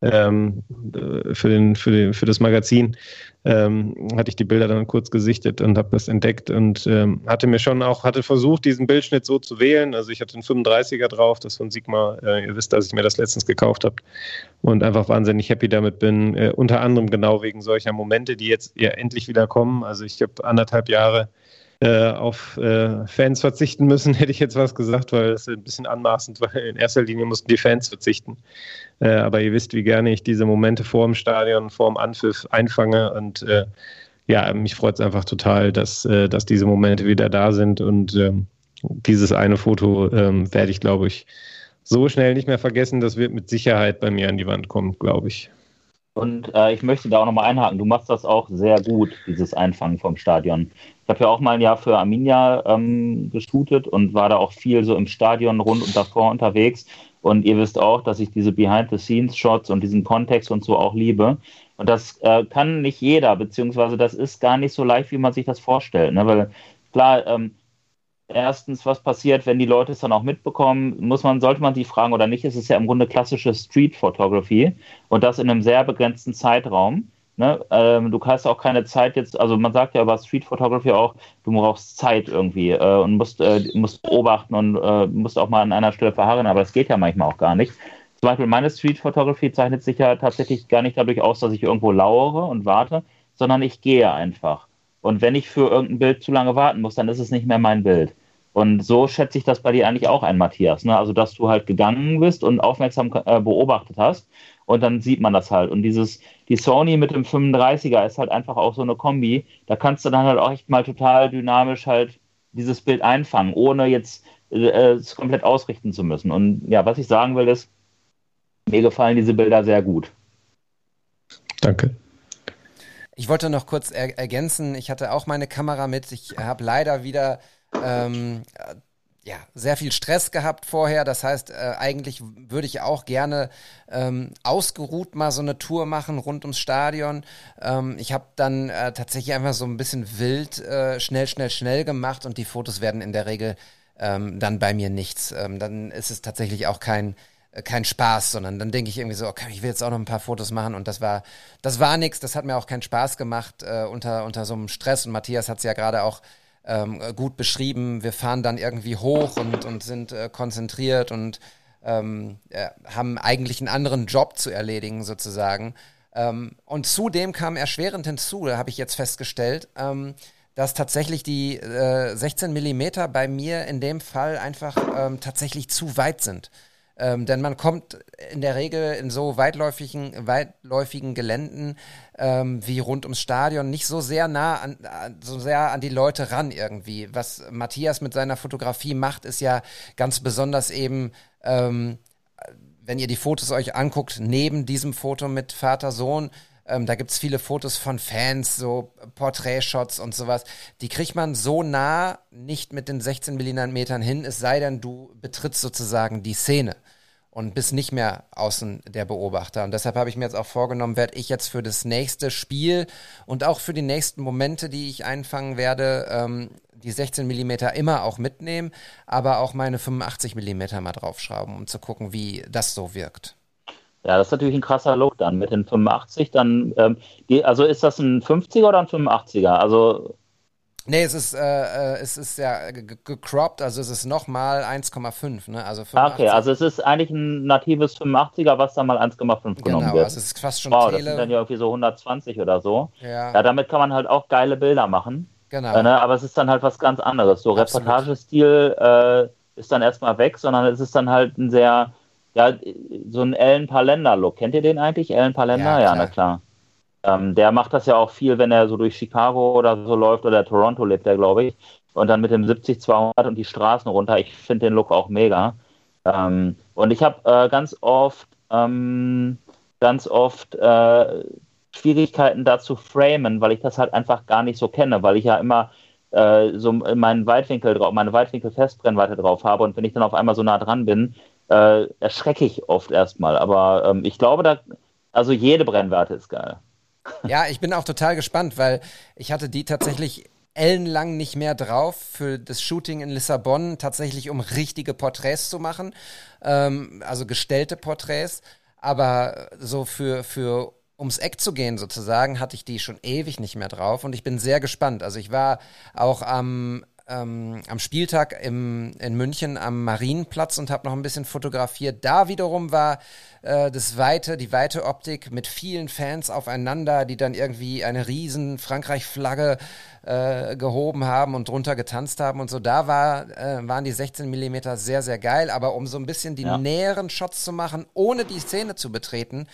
ähm, äh, für, den, für, den, für das Magazin, ähm, hatte ich die Bilder dann kurz gesichtet und habe das entdeckt und ähm, hatte mir schon auch, hatte versucht, diesen Bildschnitt so zu wählen. Also ich hatte einen 35er drauf, das von Sigma, äh, ihr wisst, dass ich mir das letztens gekauft habe und einfach wahnsinnig happy damit bin. Äh, unter anderem genau wegen solcher Momente, die jetzt ja endlich wieder kommen. Also ich habe anderthalb Jahre äh, auf äh, Fans verzichten müssen, hätte ich jetzt was gesagt, weil es ein bisschen anmaßend war. In erster Linie mussten die Fans verzichten. Äh, aber ihr wisst, wie gerne ich diese Momente vor dem Stadion, vor dem Anpfiff einfange und äh, ja, mich freut es einfach total, dass, äh, dass diese Momente wieder da sind und ähm, dieses eine Foto ähm, werde ich, glaube ich, so schnell nicht mehr vergessen. Das wird mit Sicherheit bei mir an die Wand kommen, glaube ich. Und äh, ich möchte da auch nochmal einhaken. Du machst das auch sehr gut, dieses Einfangen vom Stadion. Ich habe ja auch mal ein Jahr für Arminia ähm, geshootet und war da auch viel so im Stadion rund und davor unterwegs. Und ihr wisst auch, dass ich diese Behind-the-Scenes-Shots und diesen Kontext und so auch liebe. Und das äh, kann nicht jeder, beziehungsweise das ist gar nicht so leicht, wie man sich das vorstellt. Ne? Weil klar, ähm, erstens, was passiert, wenn die Leute es dann auch mitbekommen, muss man, sollte man sie fragen oder nicht, es ist ja im Grunde klassische Street Photography und das in einem sehr begrenzten Zeitraum. Ne? Ähm, du hast auch keine Zeit jetzt, also man sagt ja über Street Photography auch, du brauchst Zeit irgendwie äh, und musst, äh, musst beobachten und äh, musst auch mal an einer Stelle verharren, aber das geht ja manchmal auch gar nicht. Zum Beispiel meine Street Photography zeichnet sich ja tatsächlich gar nicht dadurch aus, dass ich irgendwo lauere und warte, sondern ich gehe einfach. Und wenn ich für irgendein Bild zu lange warten muss, dann ist es nicht mehr mein Bild. Und so schätze ich das bei dir eigentlich auch ein, Matthias. Ne? Also, dass du halt gegangen bist und aufmerksam äh, beobachtet hast. Und dann sieht man das halt. Und dieses, die Sony mit dem 35er ist halt einfach auch so eine Kombi. Da kannst du dann halt auch echt mal total dynamisch halt dieses Bild einfangen, ohne jetzt äh, es komplett ausrichten zu müssen. Und ja, was ich sagen will, ist, mir gefallen diese Bilder sehr gut. Danke. Ich wollte noch kurz er ergänzen, ich hatte auch meine Kamera mit. Ich habe leider wieder ähm, ja, sehr viel Stress gehabt vorher. Das heißt, äh, eigentlich würde ich auch gerne ähm, ausgeruht mal so eine Tour machen rund ums Stadion. Ähm, ich habe dann äh, tatsächlich einfach so ein bisschen wild äh, schnell, schnell, schnell gemacht und die Fotos werden in der Regel ähm, dann bei mir nichts. Ähm, dann ist es tatsächlich auch kein äh, kein Spaß, sondern dann denke ich irgendwie so, okay, ich will jetzt auch noch ein paar Fotos machen und das war, das war nichts, das hat mir auch keinen Spaß gemacht äh, unter, unter so einem Stress und Matthias hat es ja gerade auch ähm, gut beschrieben. Wir fahren dann irgendwie hoch und, und sind äh, konzentriert und ähm, äh, haben eigentlich einen anderen Job zu erledigen sozusagen. Ähm, und zudem kam erschwerend hinzu, da habe ich jetzt festgestellt, ähm, dass tatsächlich die äh, 16 Millimeter bei mir in dem Fall einfach ähm, tatsächlich zu weit sind. Ähm, denn man kommt in der Regel in so weitläufigen, weitläufigen Geländen ähm, wie rund ums Stadion nicht so sehr nah an, so sehr an die Leute ran irgendwie. Was Matthias mit seiner Fotografie macht, ist ja ganz besonders eben, ähm, wenn ihr die Fotos euch anguckt, neben diesem Foto mit Vater, Sohn, ähm, da gibt's viele Fotos von Fans, so Porträtshots und sowas. Die kriegt man so nah nicht mit den 16 Millimetern hin, es sei denn, du betrittst sozusagen die Szene und bist nicht mehr außen der Beobachter. Und deshalb habe ich mir jetzt auch vorgenommen, werde ich jetzt für das nächste Spiel und auch für die nächsten Momente, die ich einfangen werde, ähm, die 16 Millimeter immer auch mitnehmen, aber auch meine 85 Millimeter mal draufschrauben, um zu gucken, wie das so wirkt. Ja, das ist natürlich ein krasser Look dann mit den 85. Dann, ähm, also ist das ein 50er oder ein 85er? Also Nee, es ist, äh, äh es ist ja gecropped, also es ist nochmal 1,5, ne? Also 85. Okay, also es ist eigentlich ein natives 85er, was dann mal 1,5 genommen genau, wird. Genau, also es ist fast schon wow, Tele. das sind dann ja irgendwie so 120 oder so. Ja. ja, damit kann man halt auch geile Bilder machen. Genau. Äh, ne? Aber es ist dann halt was ganz anderes. So Reportagestil äh, ist dann erstmal weg, sondern es ist dann halt ein sehr ja, so ein Ellen Palender-Look. Kennt ihr den eigentlich? Ellen Palender? Ja, ja na klar. Ähm, der macht das ja auch viel, wenn er so durch Chicago oder so läuft oder Toronto lebt er, glaube ich. Und dann mit dem 70-200 und die Straßen runter. Ich finde den Look auch mega. Ähm, und ich habe äh, ganz oft, ähm, ganz oft äh, Schwierigkeiten da zu framen, weil ich das halt einfach gar nicht so kenne, weil ich ja immer äh, so meinen Weitwinkel drauf, meine Weitwinkel-Festbrennweite drauf habe und wenn ich dann auf einmal so nah dran bin, äh, erschrecke ich oft erstmal. Aber ähm, ich glaube, da, also jede Brennweite ist geil. Ja, ich bin auch total gespannt, weil ich hatte die tatsächlich ellenlang nicht mehr drauf für das Shooting in Lissabon, tatsächlich um richtige Porträts zu machen, ähm, also gestellte Porträts. Aber so für, für ums Eck zu gehen sozusagen, hatte ich die schon ewig nicht mehr drauf und ich bin sehr gespannt. Also ich war auch am ähm, am Spieltag im, in München am Marienplatz und habe noch ein bisschen fotografiert. Da wiederum war äh, das weite, die weite Optik mit vielen Fans aufeinander, die dann irgendwie eine riesen Frankreich-Flagge äh, gehoben haben und drunter getanzt haben und so. Da war, äh, waren die 16 Millimeter sehr, sehr geil. Aber um so ein bisschen die Ja. näheren Shots zu machen, ohne die Szene zu betreten,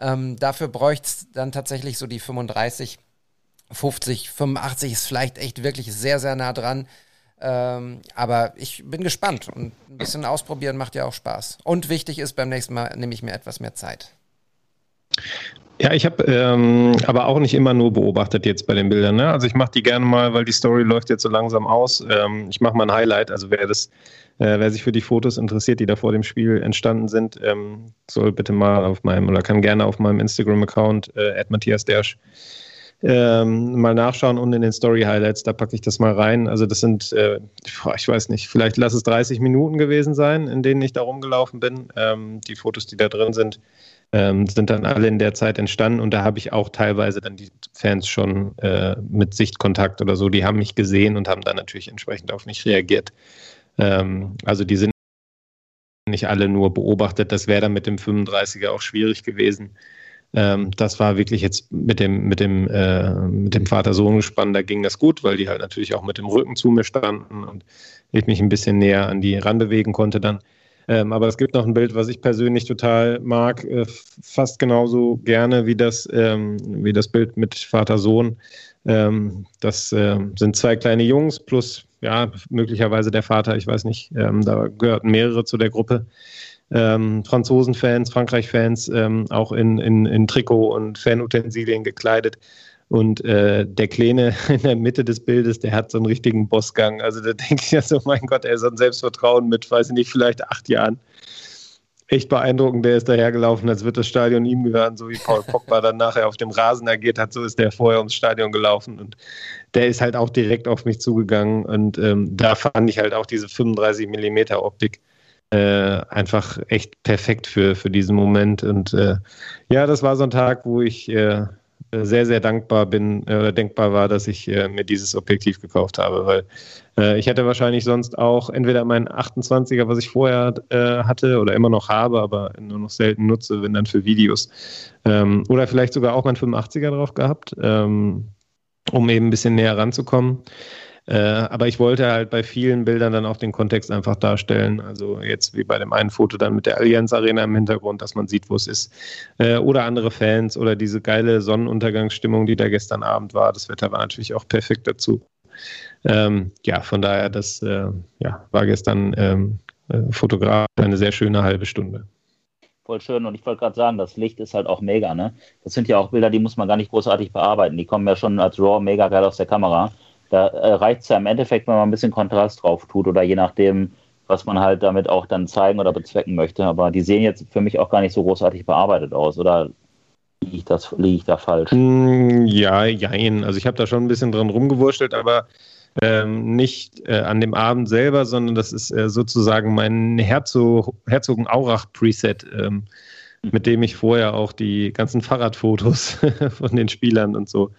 ähm, dafür bräuchte es dann tatsächlich so die 35 50, 85 ist vielleicht echt wirklich sehr, sehr nah dran. Ähm, aber ich bin gespannt und ein bisschen ausprobieren macht ja auch Spaß. Und wichtig ist, beim nächsten Mal nehme ich mir etwas mehr Zeit. Ja, ich habe ähm, aber auch nicht immer nur beobachtet jetzt bei den Bildern. Ne? Also ich mache die gerne mal, weil die Story läuft jetzt so langsam aus. Ähm, ich mache mal ein Highlight. Also wer das, äh, wer sich für die Fotos interessiert, die da vor dem Spiel entstanden sind, ähm, soll bitte mal auf meinem oder kann gerne auf meinem Instagram-Account äh, Matthias Dersch ähm, mal nachschauen und in den Story Highlights, da packe ich das mal rein. Also das sind, äh, ich weiß nicht, vielleicht lass es 30 Minuten gewesen sein, in denen ich da rumgelaufen bin. Ähm, die Fotos, die da drin sind, ähm, sind dann alle in der Zeit entstanden und da habe ich auch teilweise dann die Fans schon äh, mit Sichtkontakt oder so, die haben mich gesehen und haben dann natürlich entsprechend auf mich reagiert. Ähm, also die sind nicht alle nur beobachtet, das wäre dann mit dem 35er auch schwierig gewesen. Ähm, das war wirklich jetzt mit dem, mit dem, äh, mit dem Vater-Sohn-Gespann, da ging das gut, weil die halt natürlich auch mit dem Rücken zu mir standen und ich mich ein bisschen näher an die ranbewegen konnte dann. Ähm, aber es gibt noch ein Bild, was ich persönlich total mag, äh, fast genauso gerne wie das, ähm, wie das Bild mit Vater-Sohn. Ähm, das äh, sind zwei kleine Jungs plus, ja, möglicherweise der Vater, ich weiß nicht, ähm, da gehörten mehrere zu der Gruppe ähm, Franzosen-Fans, Frankreich-Fans, ähm, auch in, in, in Trikot und Fanutensilien gekleidet. Und äh, der Kleine in der Mitte des Bildes, der hat so einen richtigen Bossgang. Also da denke ich ja so, mein Gott, er ist so ein Selbstvertrauen mit, weiß ich nicht, vielleicht acht Jahren. Echt beeindruckend, der ist dahergelaufen, als wird das Stadion ihm gehören, so wie Paul Pogba dann nachher auf dem Rasen agiert hat, so ist der vorher ums Stadion gelaufen. Und der ist halt auch direkt auf mich zugegangen. Und ähm, da fand ich halt auch diese 35 Millimeter Optik äh, einfach echt perfekt für, für diesen Moment. Und äh, ja, das war so ein Tag, wo ich äh, sehr, sehr dankbar bin, äh, denkbar war, dass ich äh, mir dieses Objektiv gekauft habe, weil äh, ich hätte wahrscheinlich sonst auch entweder mein 28er, was ich vorher hatte oder immer noch habe, aber nur noch selten nutze, wenn dann für Videos, ähm, oder vielleicht sogar auch mein 85er drauf gehabt, ähm, um eben ein bisschen näher ranzukommen. Äh, aber ich wollte halt bei vielen Bildern dann auch den Kontext einfach darstellen. Also jetzt wie bei dem einen Foto dann mit der Allianz Arena im Hintergrund, dass man sieht, wo es ist. Äh, oder andere Fans oder diese geile Sonnenuntergangsstimmung, die da gestern Abend war. Das Wetter war natürlich auch perfekt dazu. Ähm, ja, von daher, das äh, ja, war gestern ähm, äh, Fotograf eine sehr schöne halbe Stunde. Voll schön. Und ich wollte gerade sagen, das Licht ist halt auch mega, ne? Das sind ja auch Bilder, die muss man gar nicht großartig bearbeiten. Die kommen ja schon als RAW mega geil aus der Kamera. Da äh, reicht es ja im Endeffekt, wenn man ein bisschen Kontrast drauf tut oder je nachdem, was man halt damit auch dann zeigen oder bezwecken möchte. Aber die sehen jetzt für mich auch gar nicht so großartig bearbeitet aus. Oder liege ich, das, ich da falsch? Mm, Ja, jein. Also ich habe da schon ein bisschen dran rumgewurschtelt, aber ähm, nicht äh, an dem Abend selber, sondern das ist äh, sozusagen mein Herzog, Herzogen-Aurach-Preset, ähm, mit dem ich vorher auch die ganzen Fahrradfotos von den Spielern und so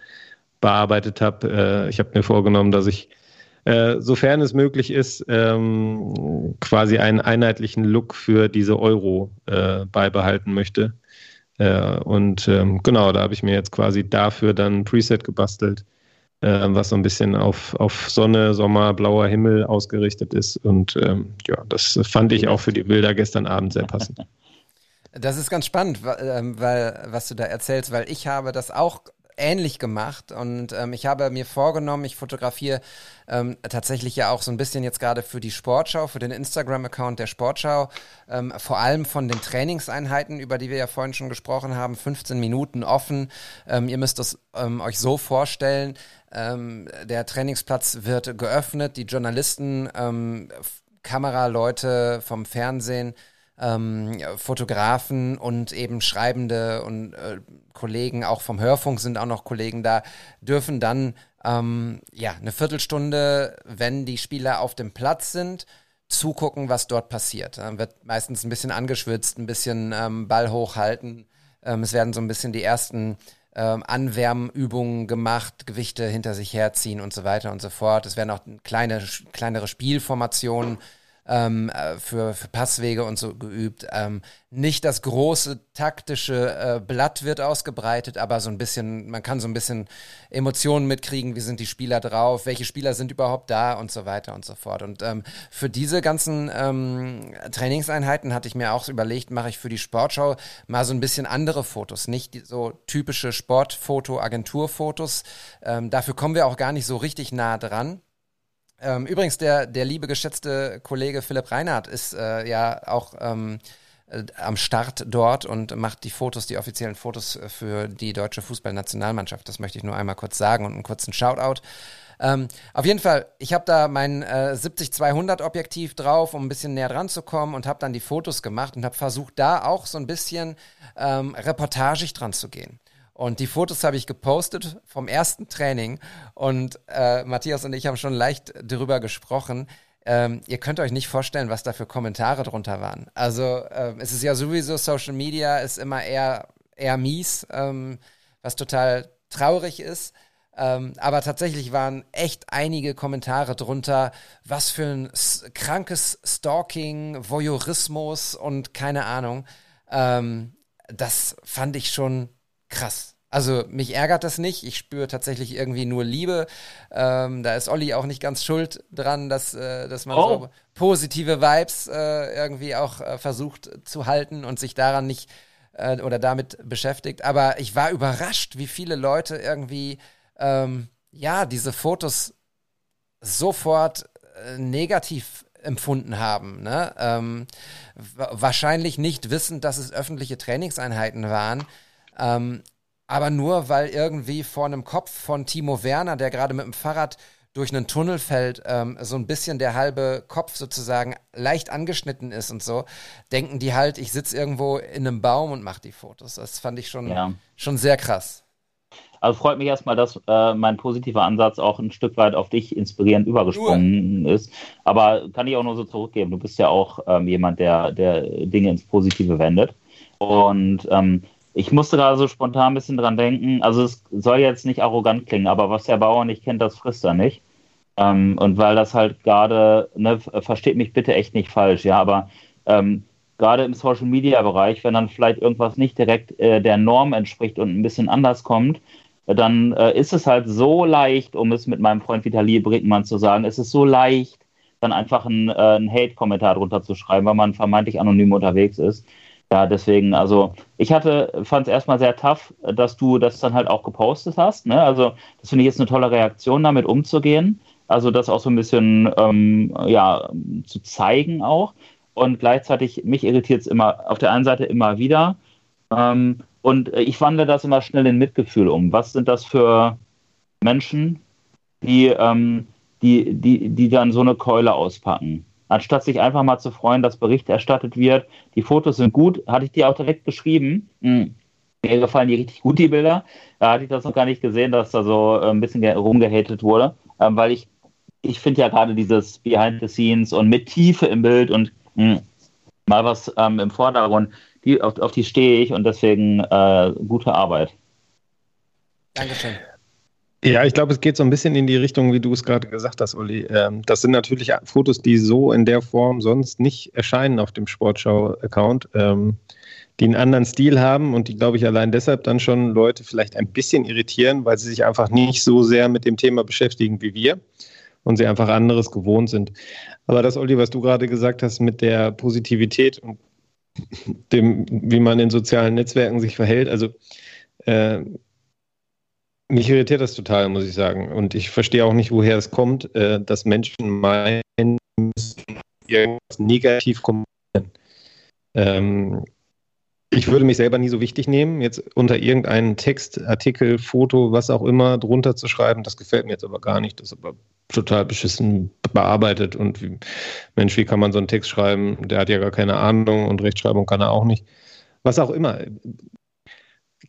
bearbeitet habe. Äh, ich habe mir vorgenommen, dass ich, äh, sofern es möglich ist, ähm, quasi einen einheitlichen Look für diese Euro äh, beibehalten möchte. Und ähm, genau, da habe ich mir jetzt quasi dafür dann ein Preset gebastelt, was so ein bisschen auf, auf Sonne, Sommer, blauer Himmel ausgerichtet ist. Und ähm, ja, das fand ich auch für die Bilder gestern Abend sehr passend. Das ist ganz spannend, weil was du da erzählst, weil ich habe das auch ähnlich gemacht und ähm, ich habe mir vorgenommen, ich fotografiere ähm, tatsächlich ja auch so ein bisschen jetzt gerade für die Sportschau, für den Instagram-Account der Sportschau, ähm, vor allem von den Trainingseinheiten, über die wir ja vorhin schon gesprochen haben, 15 Minuten offen. Ähm, ihr müsst es ähm, euch so vorstellen, ähm, der Trainingsplatz wird geöffnet, die Journalisten, Kameraleute vom Fernsehen, ähm, Fotografen und eben Schreibende und äh, Kollegen, auch vom Hörfunk sind auch noch Kollegen da, dürfen dann ähm, ja eine Viertelstunde, wenn die Spieler auf dem Platz sind, zugucken, was dort passiert. Dann wird meistens ein bisschen angeschwitzt, ein bisschen ähm, Ball hochhalten. Ähm, es werden so ein bisschen die ersten ähm, Anwärmübungen gemacht, Gewichte hinter sich herziehen und so weiter und so fort. Es werden auch kleine, kleinere Spielformationen ähm, äh, für, für Passwege und so geübt. Ähm, nicht das große taktische äh, Blatt wird ausgebreitet, aber so ein bisschen, man kann so ein bisschen Emotionen mitkriegen, wie sind die Spieler drauf, welche Spieler sind überhaupt da und so weiter und so fort. Und ähm, für diese ganzen ähm, Trainingseinheiten hatte ich mir auch überlegt, mache ich für die Sportschau mal so ein bisschen andere Fotos, nicht so typische Sportfoto, Agenturfotos. Ähm, dafür kommen wir auch gar nicht so richtig nah dran. Ähm, übrigens, der, der liebe geschätzte Kollege Philipp Reinhardt ist äh, ja auch ähm, äh, am Start dort und macht die Fotos, die offiziellen Fotos für die deutsche Fußballnationalmannschaft. Das möchte ich nur einmal kurz sagen und einen kurzen Shoutout. Ähm, auf jeden Fall, ich habe da mein äh, 70-200 Objektiv drauf, um ein bisschen näher dran zu kommen und habe dann die Fotos gemacht und habe versucht, da auch so ein bisschen ähm, reportagig dran zu gehen. Und die Fotos habe ich gepostet vom ersten Training. Und äh, Matthias und ich haben schon leicht darüber gesprochen. Ähm, ihr könnt euch nicht vorstellen, was da für Kommentare drunter waren. Also ähm, es ist ja sowieso Social Media ist immer eher eher mies, ähm, was total traurig ist. Ähm, aber tatsächlich waren echt einige Kommentare drunter, was für ein krankes Stalking, Voyeurismus und keine Ahnung. Ähm, das fand ich schon krass. Also mich ärgert das nicht. Ich spüre tatsächlich irgendwie nur Liebe. Ähm, da ist Olli auch nicht ganz schuld dran, dass, äh, dass man oh. so positive Vibes äh, irgendwie auch äh, versucht zu halten und sich daran nicht äh, oder damit beschäftigt. Aber ich war überrascht, wie viele Leute irgendwie ähm, ja diese Fotos sofort äh, negativ empfunden haben. Ne? Ähm, wahrscheinlich nicht wissend, dass es öffentliche Trainingseinheiten waren. Ähm, aber nur weil irgendwie vor einem Kopf von Timo Werner, der gerade mit dem Fahrrad durch einen Tunnel fällt, ähm, so ein bisschen der halbe Kopf sozusagen leicht angeschnitten ist und so, denken die halt, ich sitze irgendwo in einem Baum und mache die Fotos. Das fand ich schon, ja. schon sehr krass. Also freut mich erstmal, dass äh, mein positiver Ansatz auch ein Stück weit auf dich inspirierend übergesprungen nur. ist. Aber kann ich auch nur so zurückgeben. Du bist ja auch ähm, jemand, der, der Dinge ins Positive wendet. Und ähm, ich musste gerade so spontan ein bisschen dran denken. Also es soll jetzt nicht arrogant klingen, aber was der Bauer nicht kennt, das frisst er nicht. Ähm, und weil das halt gerade, ne, versteht mich bitte echt nicht falsch, ja, aber ähm, gerade im Social Media Bereich, wenn dann vielleicht irgendwas nicht direkt äh, der Norm entspricht und ein bisschen anders kommt, äh, dann äh, ist es halt so leicht, um es mit meinem Freund Vitali Brinkmann zu sagen, es ist so leicht, dann einfach einen, äh, einen Hate-Kommentar drunter zu schreiben, weil man vermeintlich anonym unterwegs ist. Ja, deswegen, also ich hatte, fand es erstmal sehr tough, dass du das dann halt auch gepostet hast. Ne? Also das finde ich jetzt eine tolle Reaktion, damit umzugehen. Also das auch so ein bisschen ähm, ja, zu zeigen auch. Und gleichzeitig, mich irritiert es immer auf der einen Seite immer wieder. Ähm, und ich wandle das immer schnell in Mitgefühl um. Was sind das für Menschen, die, ähm, die, die, die dann so eine Keule auspacken? Anstatt sich einfach mal zu freuen, dass Bericht erstattet wird. Die Fotos sind gut, hatte ich dir auch direkt beschrieben. Mhm. Mir gefallen die richtig gut, die Bilder. Da hatte ich das noch gar nicht gesehen, dass da so äh, ein bisschen rumgehatet wurde, ähm, weil ich, ich finde ja gerade dieses Behind the Scenes und mit Tiefe im Bild und mh, mal was ähm, im Vordergrund, die, auf, auf die stehe ich und deswegen äh, gute Arbeit. Dankeschön. Ja, ich glaube, es geht so ein bisschen in die Richtung, wie du es gerade gesagt hast, Uli. Ähm, das sind natürlich Fotos, die so in der Form sonst nicht erscheinen auf dem Sportschau-Account, ähm, die einen anderen Stil haben und die, glaube ich, allein deshalb dann schon Leute vielleicht ein bisschen irritieren, weil sie sich einfach nicht so sehr mit dem Thema beschäftigen wie wir und sie einfach anderes gewohnt sind. Aber das, Uli, was du gerade gesagt hast mit der Positivität und dem, wie man in sozialen Netzwerken sich verhält, also äh, mich irritiert das total, muss ich sagen. Und ich verstehe auch nicht, woher es kommt, äh, dass Menschen meinen, müssen irgendwas negativ kommentieren. Ähm, ich würde mich selber nie so wichtig nehmen, jetzt unter irgendeinen Text, Artikel, Foto, was auch immer drunter zu schreiben. Das gefällt mir jetzt aber gar nicht. Das ist aber total beschissen bearbeitet und wie, Mensch, wie kann man so einen Text schreiben? Der hat ja gar keine Ahnung und Rechtschreibung kann er auch nicht. Was auch immer.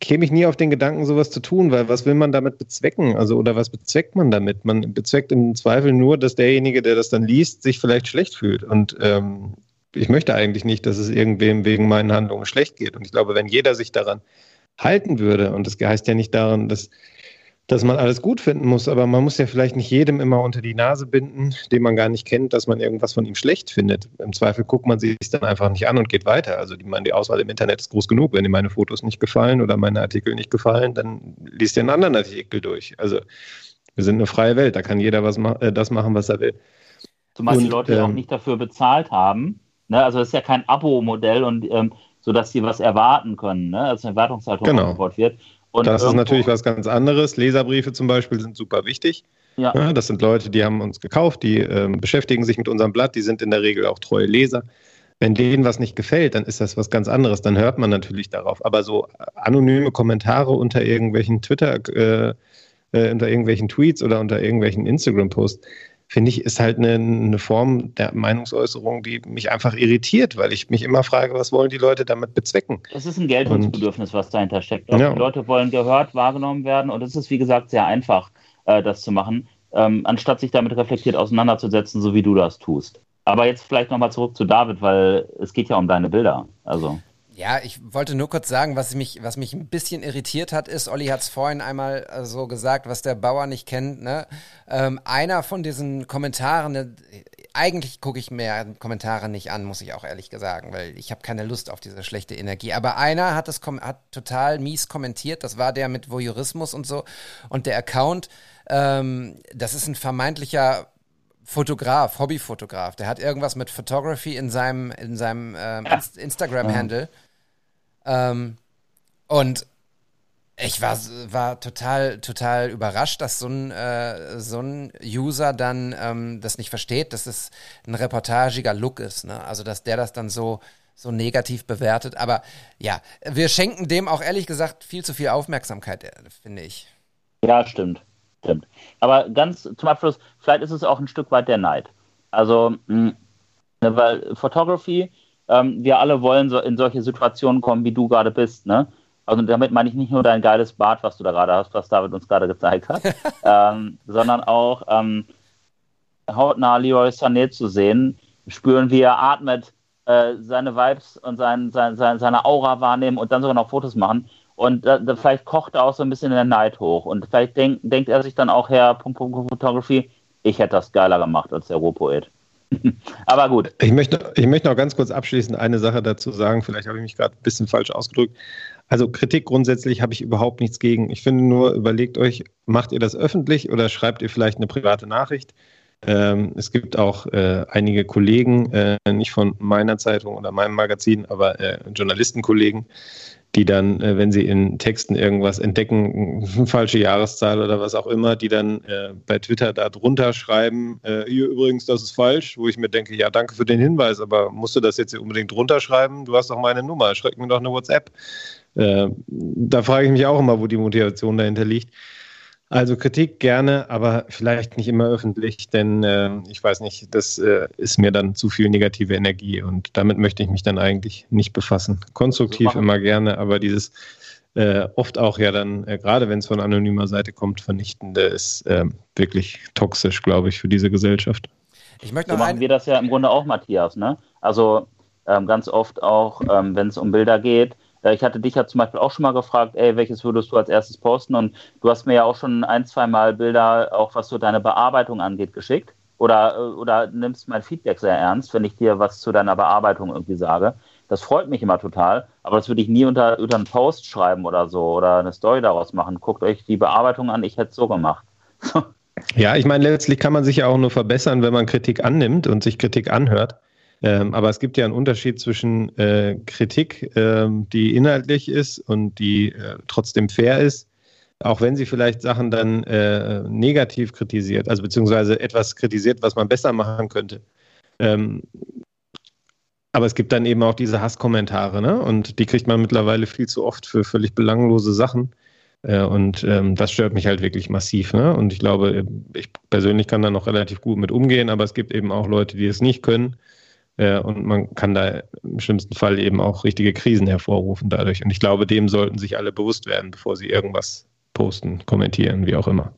Käme ich nie auf den Gedanken, sowas zu tun, weil was will man damit bezwecken? Also, oder was bezweckt man damit? Man bezweckt im Zweifel nur, dass derjenige, der das dann liest, sich vielleicht schlecht fühlt. Und ähm, ich möchte eigentlich nicht, dass es irgendwem wegen meinen Handlungen schlecht geht. Und ich glaube, wenn jeder sich daran halten würde, und das heißt ja nicht daran, dass dass man alles gut finden muss, aber man muss ja vielleicht nicht jedem immer unter die Nase binden, den man gar nicht kennt, dass man irgendwas von ihm schlecht findet. Im Zweifel guckt man sich dann einfach nicht an und geht weiter. Also die, die Auswahl im Internet ist groß genug. Wenn dir meine Fotos nicht gefallen oder meine Artikel nicht gefallen, dann liest dir einen anderen Artikel durch. Also wir sind eine freie Welt, da kann jeder was ma äh, das machen, was er will. Zumal und, die Leute ähm, auch nicht dafür bezahlt haben. Ne? Also es ist ja kein Abo-Modell und ähm, so dass sie was erwarten können, ne? also eine Erwartungshaltung genau. wird. Und das ist natürlich was ganz anderes. Leserbriefe zum Beispiel sind super wichtig. Ja. ja das sind Leute, die haben uns gekauft, die äh, beschäftigen sich mit unserem Blatt, die sind in der Regel auch treue Leser. Wenn denen was nicht gefällt, dann ist das was ganz anderes. Dann hört man natürlich darauf. Aber so anonyme Kommentare unter irgendwelchen Twitter, äh, äh, unter irgendwelchen Tweets oder unter irgendwelchen Instagram-Posts, finde ich, ist halt eine, eine, Form der Meinungsäußerung, die mich einfach irritiert, weil ich mich immer frage, was wollen die Leute damit bezwecken? Es ist ein Geltungsbedürfnis, was dahinter steckt. Ja. Die Leute wollen gehört, wahrgenommen werden und es ist, wie gesagt, sehr einfach, äh, das zu machen, ähm, anstatt sich damit reflektiert auseinanderzusetzen, so wie du das tust. Aber jetzt vielleicht nochmal zurück zu David, weil es geht ja um deine Bilder. Also. Ja, ich wollte nur kurz sagen, was mich, was mich ein bisschen irritiert hat, ist, Olli hat es vorhin einmal äh, so gesagt, was der Bauer nicht kennt. Ne? Ähm, einer von diesen Kommentaren, ne, eigentlich gucke ich mir Kommentare nicht an, muss ich auch ehrlich sagen, weil ich habe keine Lust auf diese schlechte Energie. Aber einer hat das hat total mies kommentiert, das war der mit Voyeurismus und so. Und der Account, ähm, das ist ein vermeintlicher Fotograf, Hobbyfotograf. Der hat irgendwas mit Photography in seinem, in seinem ähm. Instagram-Handle. Ähm, und ich war, war total, total überrascht, dass so ein, äh, so ein User dann ähm, das nicht versteht, dass es ein reportagiger Look ist. Ne? Also, dass der das dann so, so negativ bewertet. Aber ja, wir schenken dem auch ehrlich gesagt viel zu viel Aufmerksamkeit, äh, finde ich. Ja, stimmt. Stimmt. Aber ganz zum Abschluss, vielleicht ist es auch ein Stück weit der Neid. Also, mh, ne, weil Photography ähm, wir alle wollen so in solche Situationen kommen, wie du gerade bist, ne? Also damit meine ich nicht nur dein geiles Bart, was du da gerade hast, was David uns gerade gezeigt hat, ähm, sondern auch ähm, hautnah Leroy Sané zu sehen, spüren, wie er atmet, äh, seine Vibes und sein, sein, sein, seine Aura wahrnehmen und dann sogar noch Fotos machen. Und da, da vielleicht kocht er auch so ein bisschen in der Neid hoch. Und vielleicht denk, denkt er sich dann auch, Herr Punkt, Punkt, Photography, ich hätte das geiler gemacht als der Rohpoet. Aber gut. Ich möchte, ich möchte noch ganz kurz abschließend eine Sache dazu sagen. Vielleicht habe ich mich gerade ein bisschen falsch ausgedrückt. Also Kritik grundsätzlich habe ich überhaupt nichts gegen. Ich finde nur, überlegt euch, macht ihr das öffentlich oder schreibt ihr vielleicht eine private Nachricht? Ähm, es gibt auch äh, einige Kollegen, äh, nicht von meiner Zeitung oder meinem Magazin, aber äh, Journalistenkollegen, die dann, äh, wenn sie in Texten irgendwas entdecken, falsche Jahreszahl oder was auch immer, die dann äh, bei Twitter da drunter schreiben, äh, hier übrigens, das ist falsch, wo ich mir denke, ja, danke für den Hinweis, aber musst du das jetzt hier unbedingt drunter schreiben? Du hast doch meine Nummer, schreib mir doch eine WhatsApp. Da frage ich mich auch immer, wo die Motivation dahinter liegt. Also Kritik gerne, aber vielleicht nicht immer öffentlich, denn äh, ich weiß nicht, das äh, ist mir dann zu viel negative Energie und damit möchte ich mich dann eigentlich nicht befassen. Konstruktiv so immer gerne, aber dieses äh, oft auch ja dann, äh, gerade wenn es von anonymer Seite kommt, vernichtende ist ähm, wirklich toxisch, glaube ich, für diese Gesellschaft. Ich möchte noch so machen wir das ja im Grunde auch, Matthias. Ne? Also ähm, ganz oft auch, ähm, wenn es um Bilder geht, ich hatte dich ja zum Beispiel auch schon mal gefragt, ey, welches würdest du als erstes posten? Und du hast mir ja auch schon ein, zwei Mal Bilder, auch was so deine Bearbeitung angeht, geschickt. Oder, äh, oder nimmst mein Feedback sehr ernst, wenn ich dir was zu deiner Bearbeitung irgendwie sage. Das freut mich immer total, aber das würde ich nie unter, unter einen Post schreiben oder so oder eine Story daraus machen. Guckt euch die Bearbeitung an, ich hätte es so gemacht. Ja, ich meine, letztlich kann man sich ja auch nur verbessern, wenn man Kritik annimmt und sich Kritik anhört. Ähm, aber es gibt ja einen Unterschied zwischen äh, Kritik, ähm, die inhaltlich ist und die äh, trotzdem fair ist, auch wenn sie vielleicht Sachen dann äh, negativ kritisiert, also beziehungsweise etwas kritisiert, was man besser machen könnte. Ähm, aber es gibt dann eben auch diese Hasskommentare, ne? Und die kriegt man mittlerweile viel zu oft für völlig belanglose Sachen. Äh, und ähm, das stört mich halt wirklich massiv. Ne? Und ich glaube, ich persönlich kann da noch relativ gut mit umgehen, aber es gibt eben auch Leute, die es nicht können. Äh, und man kann da im schlimmsten Fall eben auch richtige Krisen hervorrufen dadurch. Und ich glaube, dem sollten sich alle bewusst werden, bevor sie irgendwas posten, kommentieren, wie auch immer.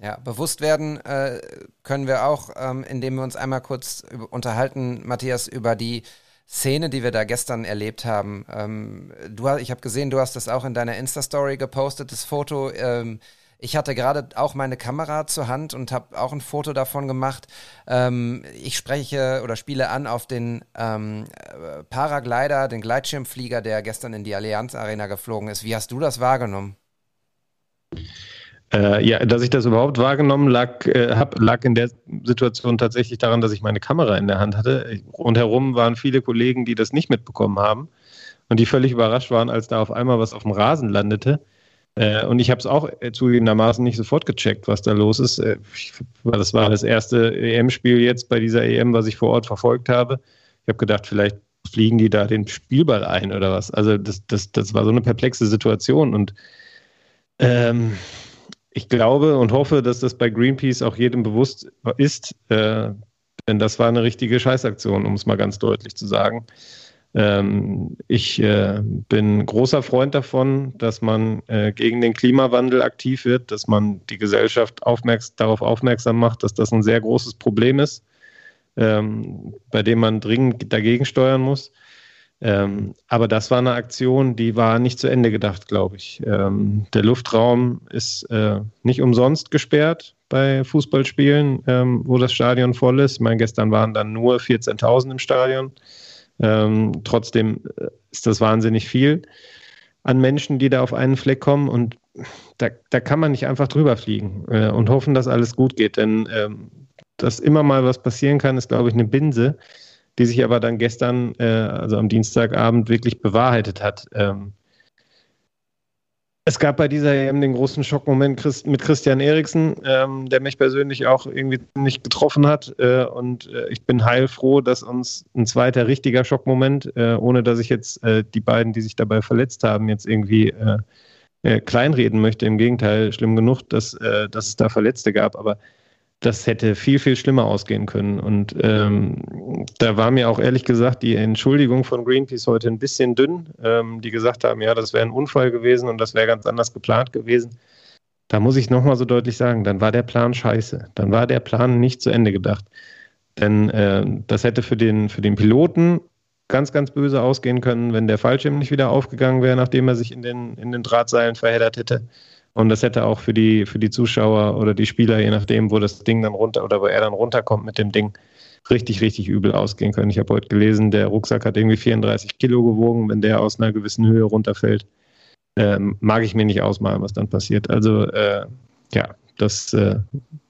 Ja, bewusst werden äh, können wir auch, ähm, indem wir uns einmal kurz unterhalten, Matthias, über die Szene, die wir da gestern erlebt haben. Ähm, du, ich habe gesehen, du hast das auch in deiner Insta-Story gepostet, das Foto. Ähm, ich hatte gerade auch meine Kamera zur Hand und habe auch ein Foto davon gemacht. Ähm, ich spreche oder spiele an auf den ähm, Paraglider, den Gleitschirmflieger, der gestern in die Allianz Arena geflogen ist. Wie hast du das wahrgenommen? Äh, ja, dass ich das überhaupt wahrgenommen lag, äh, hab, lag in der Situation tatsächlich daran, dass ich meine Kamera in der Hand hatte. Rundherum waren viele Kollegen, die das nicht mitbekommen haben und die völlig überrascht waren, als da auf einmal was auf dem Rasen landete. Äh, und ich habe es auch äh, zugegebenermaßen nicht sofort gecheckt, was da los ist. Äh, ich, das war das erste EM-Spiel jetzt bei dieser EM, was ich vor Ort verfolgt habe. Ich habe gedacht, vielleicht fliegen die da den Spielball ein oder was. Also das, das, das war so eine perplexe Situation und ähm, ich glaube und hoffe, dass das bei Greenpeace auch jedem bewusst ist, äh, denn das war eine richtige Scheißaktion, um es mal ganz deutlich zu sagen. Ähm, ich äh, bin großer Freund davon, dass man äh, gegen den Klimawandel aktiv wird, dass man die Gesellschaft aufmerks darauf aufmerksam macht, dass das ein sehr großes Problem ist, ähm, bei dem man dringend dagegen steuern muss. Ähm, aber das war eine Aktion, die war nicht zu Ende gedacht, glaube ich. Ähm, der Luftraum ist äh, nicht umsonst gesperrt bei Fußballspielen, ähm, wo das Stadion voll ist. Ich meine, gestern waren dann nur 14.000 im Stadion. Ähm, trotzdem äh, ist das wahnsinnig viel an Menschen, die da auf einen Fleck kommen und da, da kann man nicht einfach drüber fliegen äh, und hoffen, dass alles gut geht, denn ähm, dass immer mal was passieren kann, ist, glaube ich, eine Binse die sich aber dann gestern, äh, also am Dienstagabend, wirklich bewahrheitet hat. Ähm, es gab bei dieser EM den großen Schockmoment mit Christian Eriksen, ähm, der mich persönlich auch irgendwie nicht getroffen hat. Äh, und äh, ich bin heilfroh, dass uns ein zweiter richtiger Schockmoment, äh, ohne dass ich jetzt äh, die beiden, die sich dabei verletzt haben, jetzt irgendwie äh, äh, kleinreden möchte. Im Gegenteil, schlimm genug, dass, dass es da Verletzte gab. Aber das hätte viel, viel schlimmer ausgehen können. Und ähm, da war mir auch ehrlich gesagt die Entschuldigung von Greenpeace heute ein bisschen dünn, ähm, die gesagt haben, ja, das wäre ein Unfall gewesen und das wäre ganz anders geplant gewesen. Da muss ich nochmal so deutlich sagen, dann war der Plan scheiße. Dann war der Plan nicht zu Ende gedacht. Denn äh, das hätte für den, für den Piloten ganz, ganz böse ausgehen können, wenn der Fallschirm nicht wieder aufgegangen wäre, nachdem er sich in den, in den Drahtseilen verheddert hätte. Und das hätte auch für die, für die Zuschauer oder die Spieler, je nachdem, wo das Ding dann runter oder wo er dann runterkommt mit dem Ding, richtig, richtig übel ausgehen können. Ich habe heute gelesen, der Rucksack hat irgendwie 34 Kilo gewogen, wenn der aus einer gewissen Höhe runterfällt. Ähm, mag ich mir nicht ausmalen, was dann passiert. Also äh, ja, das äh,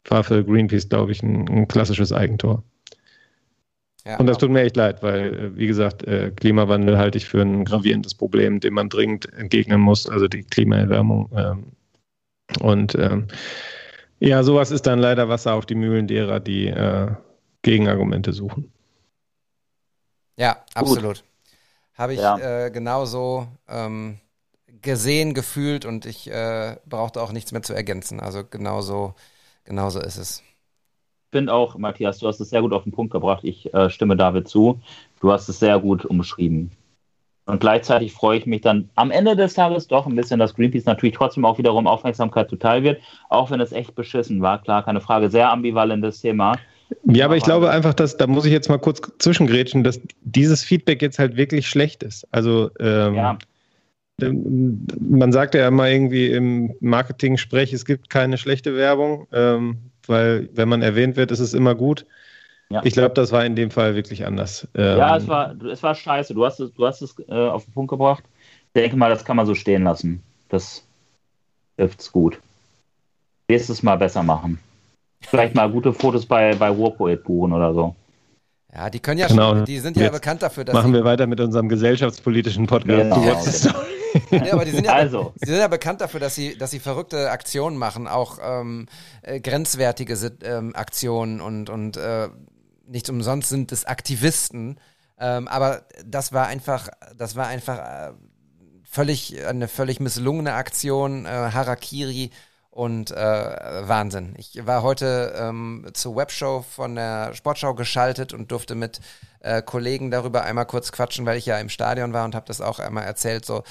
war für Greenpeace, glaube ich, ein, ein klassisches Eigentor. Ja, und das tut mir echt leid, weil, äh, wie gesagt, äh, Klimawandel halte ich für ein gravierendes Problem, dem man dringend entgegnen muss, also die Klimaerwärmung. Und ähm, ja, sowas ist dann leider Wasser auf die Mühlen derer, die äh, Gegenargumente suchen. Ja, absolut. Habe ich ja. äh, genauso ähm, gesehen, gefühlt und ich äh, brauchte auch nichts mehr zu ergänzen. Also genauso, genauso ist es. Ich finde auch, Matthias, du hast es sehr gut auf den Punkt gebracht. Ich äh, stimme David zu. Du hast es sehr gut umschrieben. Und gleichzeitig freue ich mich dann am Ende des Tages doch ein bisschen, dass Greenpeace natürlich trotzdem auch wiederum Aufmerksamkeit zuteil wird, auch wenn es echt beschissen war. Klar, keine Frage, sehr ambivalentes Thema. Ja, aber ich glaube einfach, dass, da muss ich jetzt mal kurz zwischengrätschen, dass dieses Feedback jetzt halt wirklich schlecht ist. Also, ähm, ja. man sagt ja immer irgendwie im Marketing-Sprech, es gibt keine schlechte Werbung, ähm, weil wenn man erwähnt wird, ist es immer gut. Ja. Ich glaube, das war in dem Fall wirklich anders. Ähm, ja, es war, es war scheiße. Du hast es, du hast es äh, auf den Punkt gebracht. Ich denke mal, das kann man so stehen lassen. Das hilft's gut. Nächstes Mal besser machen. Vielleicht mal gute Fotos bei, bei Warpoet buchen oder so. Ja, die können ja genau. schon, die sind ja Jetzt bekannt dafür, dass. Machen wir weiter mit unserem gesellschaftspolitischen Podcast. Genau. Ja, aber die sind ja, also. sie sind ja bekannt dafür, dass sie, dass sie verrückte Aktionen machen, auch ähm, äh, grenzwertige ähm, Aktionen und, und äh, nicht umsonst sind es Aktivisten. Ähm, aber das war einfach, das war einfach äh, völlig, eine völlig misslungene Aktion, äh, Harakiri und äh, Wahnsinn. Ich war heute ähm, zur Webshow von der Sportschau geschaltet und durfte mit äh, Kollegen darüber einmal kurz quatschen, weil ich ja im Stadion war und habe das auch einmal erzählt. So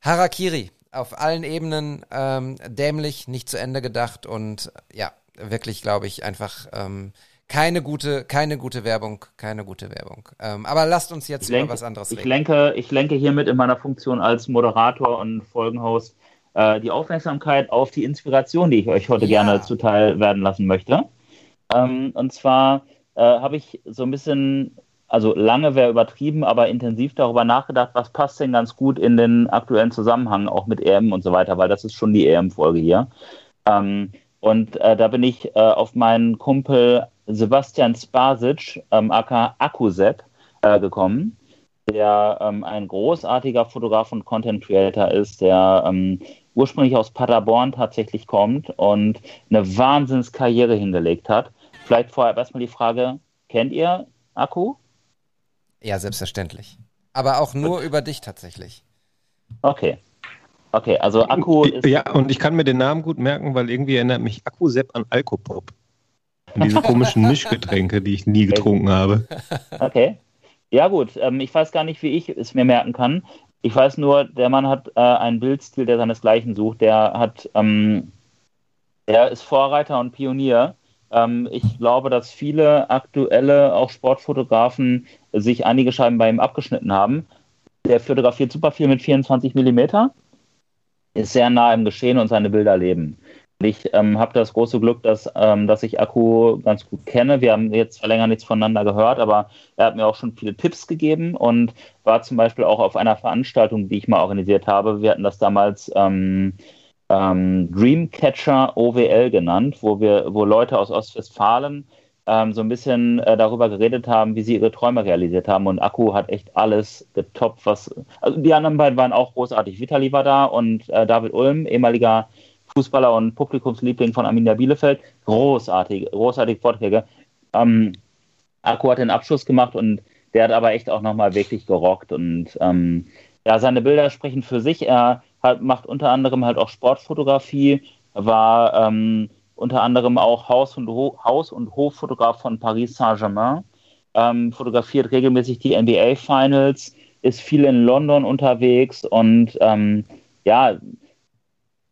Harakiri auf allen Ebenen ähm, dämlich, nicht zu Ende gedacht und ja, wirklich, glaube ich, einfach ähm, keine gute, keine gute Werbung, keine gute Werbung. Ähm, aber lasst uns jetzt lenke, über was anderes ich reden. Lenke, ich lenke hiermit in meiner Funktion als Moderator und Folgenhost äh, die Aufmerksamkeit auf die Inspiration, die ich euch heute Ja. gerne zuteil werden lassen möchte. Ähm, und zwar äh, habe ich so ein bisschen, also lange wäre übertrieben, aber intensiv darüber nachgedacht, was passt denn ganz gut in den aktuellen Zusammenhang, auch mit EM und so weiter, weil das ist schon die EM-Folge hier. Ähm, und äh, da bin ich äh, auf meinen Kumpel Sebastian Spasic, ähm, aka Akkusep, äh, gekommen, der ähm, ein großartiger Fotograf und Content Creator ist, der ähm, ursprünglich aus Paderborn tatsächlich kommt und eine Wahnsinnskarriere hingelegt hat. Vielleicht vorher erstmal die Frage, kennt ihr Akku? Ja, selbstverständlich. Aber auch nur über dich tatsächlich. Okay. Okay, also Akku ist. Ja, und ich kann mir den Namen gut merken, weil irgendwie erinnert mich Akkusepp an Alkopop. An diese komischen Mischgetränke, die ich nie getrunken habe. Okay. Ja, gut. Ähm, ich weiß gar nicht, wie ich es mir merken kann. Ich weiß nur, der Mann hat äh, einen Bildstil, der seinesgleichen sucht. Der hat, ähm, er ist Vorreiter und Pionier. Ähm, ich glaube, dass viele aktuelle, auch Sportfotografen, sich einige Scheiben bei ihm abgeschnitten haben. Der fotografiert super viel mit 24 Millimeter, ist sehr nah im Geschehen und seine Bilder leben. Ich ähm, habe das große Glück, dass, ähm, dass ich Akku ganz gut kenne. Wir haben jetzt zwar länger nichts voneinander gehört, aber er hat mir auch schon viele Tipps gegeben und war zum Beispiel auch auf einer Veranstaltung, die ich mal organisiert habe. Wir hatten das damals ähm, ähm, Dreamcatcher OWL genannt, wo wir, wo Leute aus Ostwestfalen ähm, so ein bisschen äh, darüber geredet haben, wie sie ihre Träume realisiert haben. Und Akku hat echt alles getoppt, was. Also die anderen beiden waren auch großartig. Vitali war da und äh, David Ulm, ehemaliger Fußballer und Publikumsliebling von Arminia Bielefeld. Großartig, großartige Vorträge. Ähm, Akku hat den Abschluss gemacht und der hat aber echt auch nochmal wirklich gerockt. Und ähm, ja, seine Bilder sprechen für sich. Er hat, macht unter anderem halt auch Sportfotografie, war ähm, unter anderem auch Haus- und, Ho Haus und Hoffotograf von Paris Saint-Germain, ähm, fotografiert regelmäßig die NBA-Finals, ist viel in London unterwegs und ähm, ja,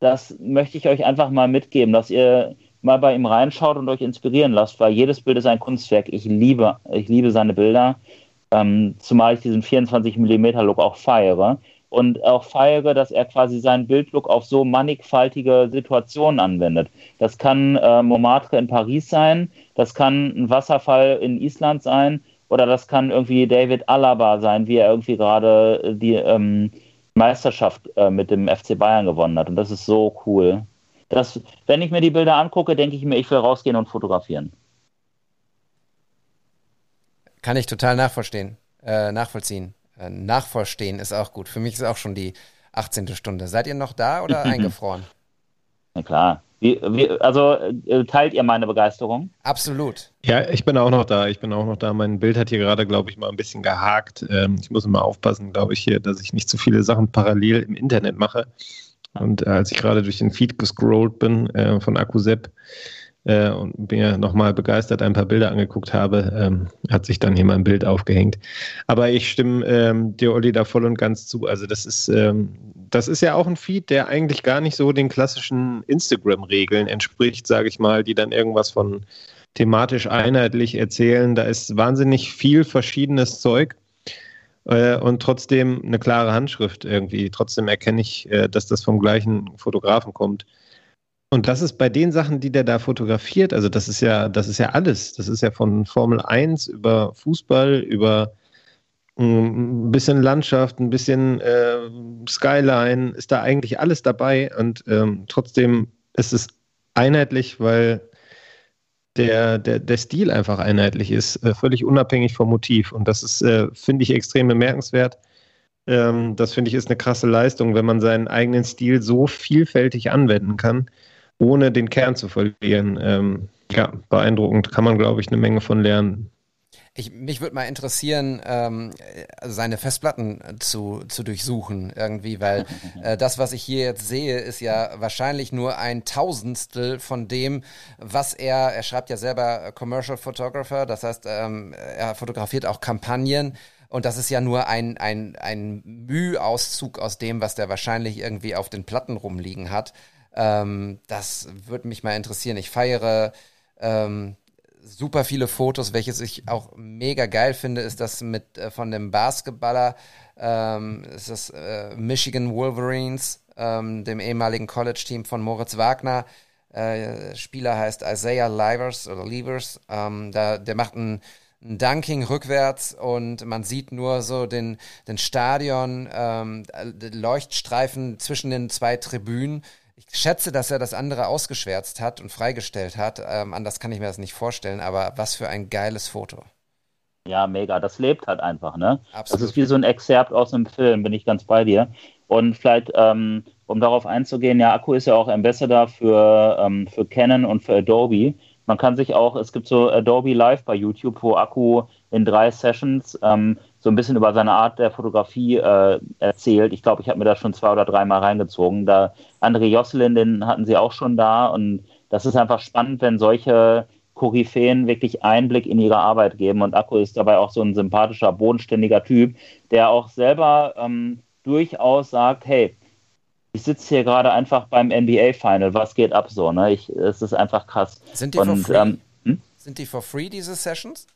das möchte ich euch einfach mal mitgeben, dass ihr mal bei ihm reinschaut und euch inspirieren lasst, weil jedes Bild ist ein Kunstwerk. Ich liebe, ich liebe seine Bilder, ähm, zumal ich diesen 24 mm Look auch feiere und auch feiere, dass er quasi seinen Bildlook auf so mannigfaltige Situationen anwendet. Das kann äh, Montmartre in Paris sein, das kann ein Wasserfall in Island sein oder das kann irgendwie David Alaba sein, wie er irgendwie gerade die ähm, Meisterschaft äh, mit dem FC Bayern gewonnen hat. Und das ist so cool. Das, wenn ich mir die Bilder angucke, denke ich mir, ich will rausgehen und fotografieren. Kann ich total nachvollziehen. Äh, nachvollziehen. Äh, nachvollstehen ist auch gut. Für mich ist auch schon die 18. Stunde. Seid ihr noch da oder eingefroren? Na klar. Wie, wie, also äh, teilt ihr meine Begeisterung? Absolut. Ja, ich bin auch noch da. Ich bin auch noch da. Mein Bild hat hier gerade, glaube ich, mal ein bisschen gehakt. Ähm, ich muss immer aufpassen, glaube ich, hier, dass ich nicht zu viele Sachen parallel im Internet mache. Und äh, als ich gerade durch den Feed gescrollt bin äh, von Akkusep äh, und mir nochmal begeistert ein paar Bilder angeguckt habe, ähm, hat sich dann hier mal ein Bild aufgehängt. Aber ich stimme ähm, dir, Olli, da voll und ganz zu. Also das ist, ähm, das ist ja auch ein Feed, der eigentlich gar nicht so den klassischen Instagram-Regeln entspricht, sage ich mal, die dann irgendwas von thematisch einheitlich erzählen. Da ist wahnsinnig viel verschiedenes Zeug äh, und trotzdem eine klare Handschrift irgendwie. Trotzdem erkenne ich, äh, dass das vom gleichen Fotografen kommt. Und das ist bei den Sachen, die der da fotografiert, also das ist ja, das ist ja alles. Das ist ja von Formel 1 über Fußball, über ein bisschen Landschaft, ein bisschen äh, Skyline, ist da eigentlich alles dabei und ähm, trotzdem ist es einheitlich, weil der, der, der Stil einfach einheitlich ist, äh, völlig unabhängig vom Motiv. Und das ist, äh, finde ich, extrem bemerkenswert. Ähm, das finde ich ist eine krasse Leistung, wenn man seinen eigenen Stil so vielfältig anwenden kann, ohne den Kern zu verlieren. Ähm, ja, beeindruckend, kann man, glaube ich, eine Menge von lernen. Ich, mich würde mal interessieren, ähm, seine Festplatten zu, zu durchsuchen irgendwie, weil äh, das, was ich hier jetzt sehe, ist ja wahrscheinlich nur ein Tausendstel von dem, was er, er schreibt ja selber Commercial Photographer, das heißt, ähm, er fotografiert auch Kampagnen und das ist ja nur ein, ein, ein Mühauszug aus dem, was der wahrscheinlich irgendwie auf den Platten rumliegen hat. Ähm, das würde mich mal interessieren. Ich feiere ähm, super viele Fotos. Welches ich auch mega geil finde, ist das mit äh, von dem Basketballer, ähm, ist das äh, Michigan Wolverines, ähm, dem ehemaligen College-Team von Moritz Wagner. Äh, Spieler heißt Isaiah Livers oder Levers. Ähm, da, der macht ein, ein Dunking rückwärts und man sieht nur so den, den Stadion, ähm, Leuchtstreifen zwischen den zwei Tribünen ich schätze, dass er das andere ausgeschwärzt hat und freigestellt hat. Ähm, anders kann ich mir das nicht vorstellen, aber was für ein geiles Foto. Ja, mega. Das lebt halt einfach, ne? Absolut. Das ist wie so ein Exzerpt aus einem Film, bin ich ganz bei dir. Und vielleicht, ähm, um darauf einzugehen, ja, Akku ist ja auch Ambassador für, ähm, für Canon und für Adobe. Man kann sich auch, es gibt so Adobe Live bei YouTube, wo Akku in drei Sessions ähm, so ein bisschen über seine Art der Fotografie äh, erzählt. Ich glaube, ich habe mir das schon zwei oder dreimal reingezogen. Da André Josselin, den hatten sie auch schon da und das ist einfach spannend, wenn solche Koryphäen wirklich Einblick in ihre Arbeit geben. Und Akku ist dabei auch so ein sympathischer, bodenständiger Typ, der auch selber ähm, durchaus sagt, hey, ich sitze hier gerade einfach beim NBA-Final, was geht ab so, ne? Ich, es ist einfach krass. Sind die und, for free? Ähm, hm? Sind die for free, diese Sessions?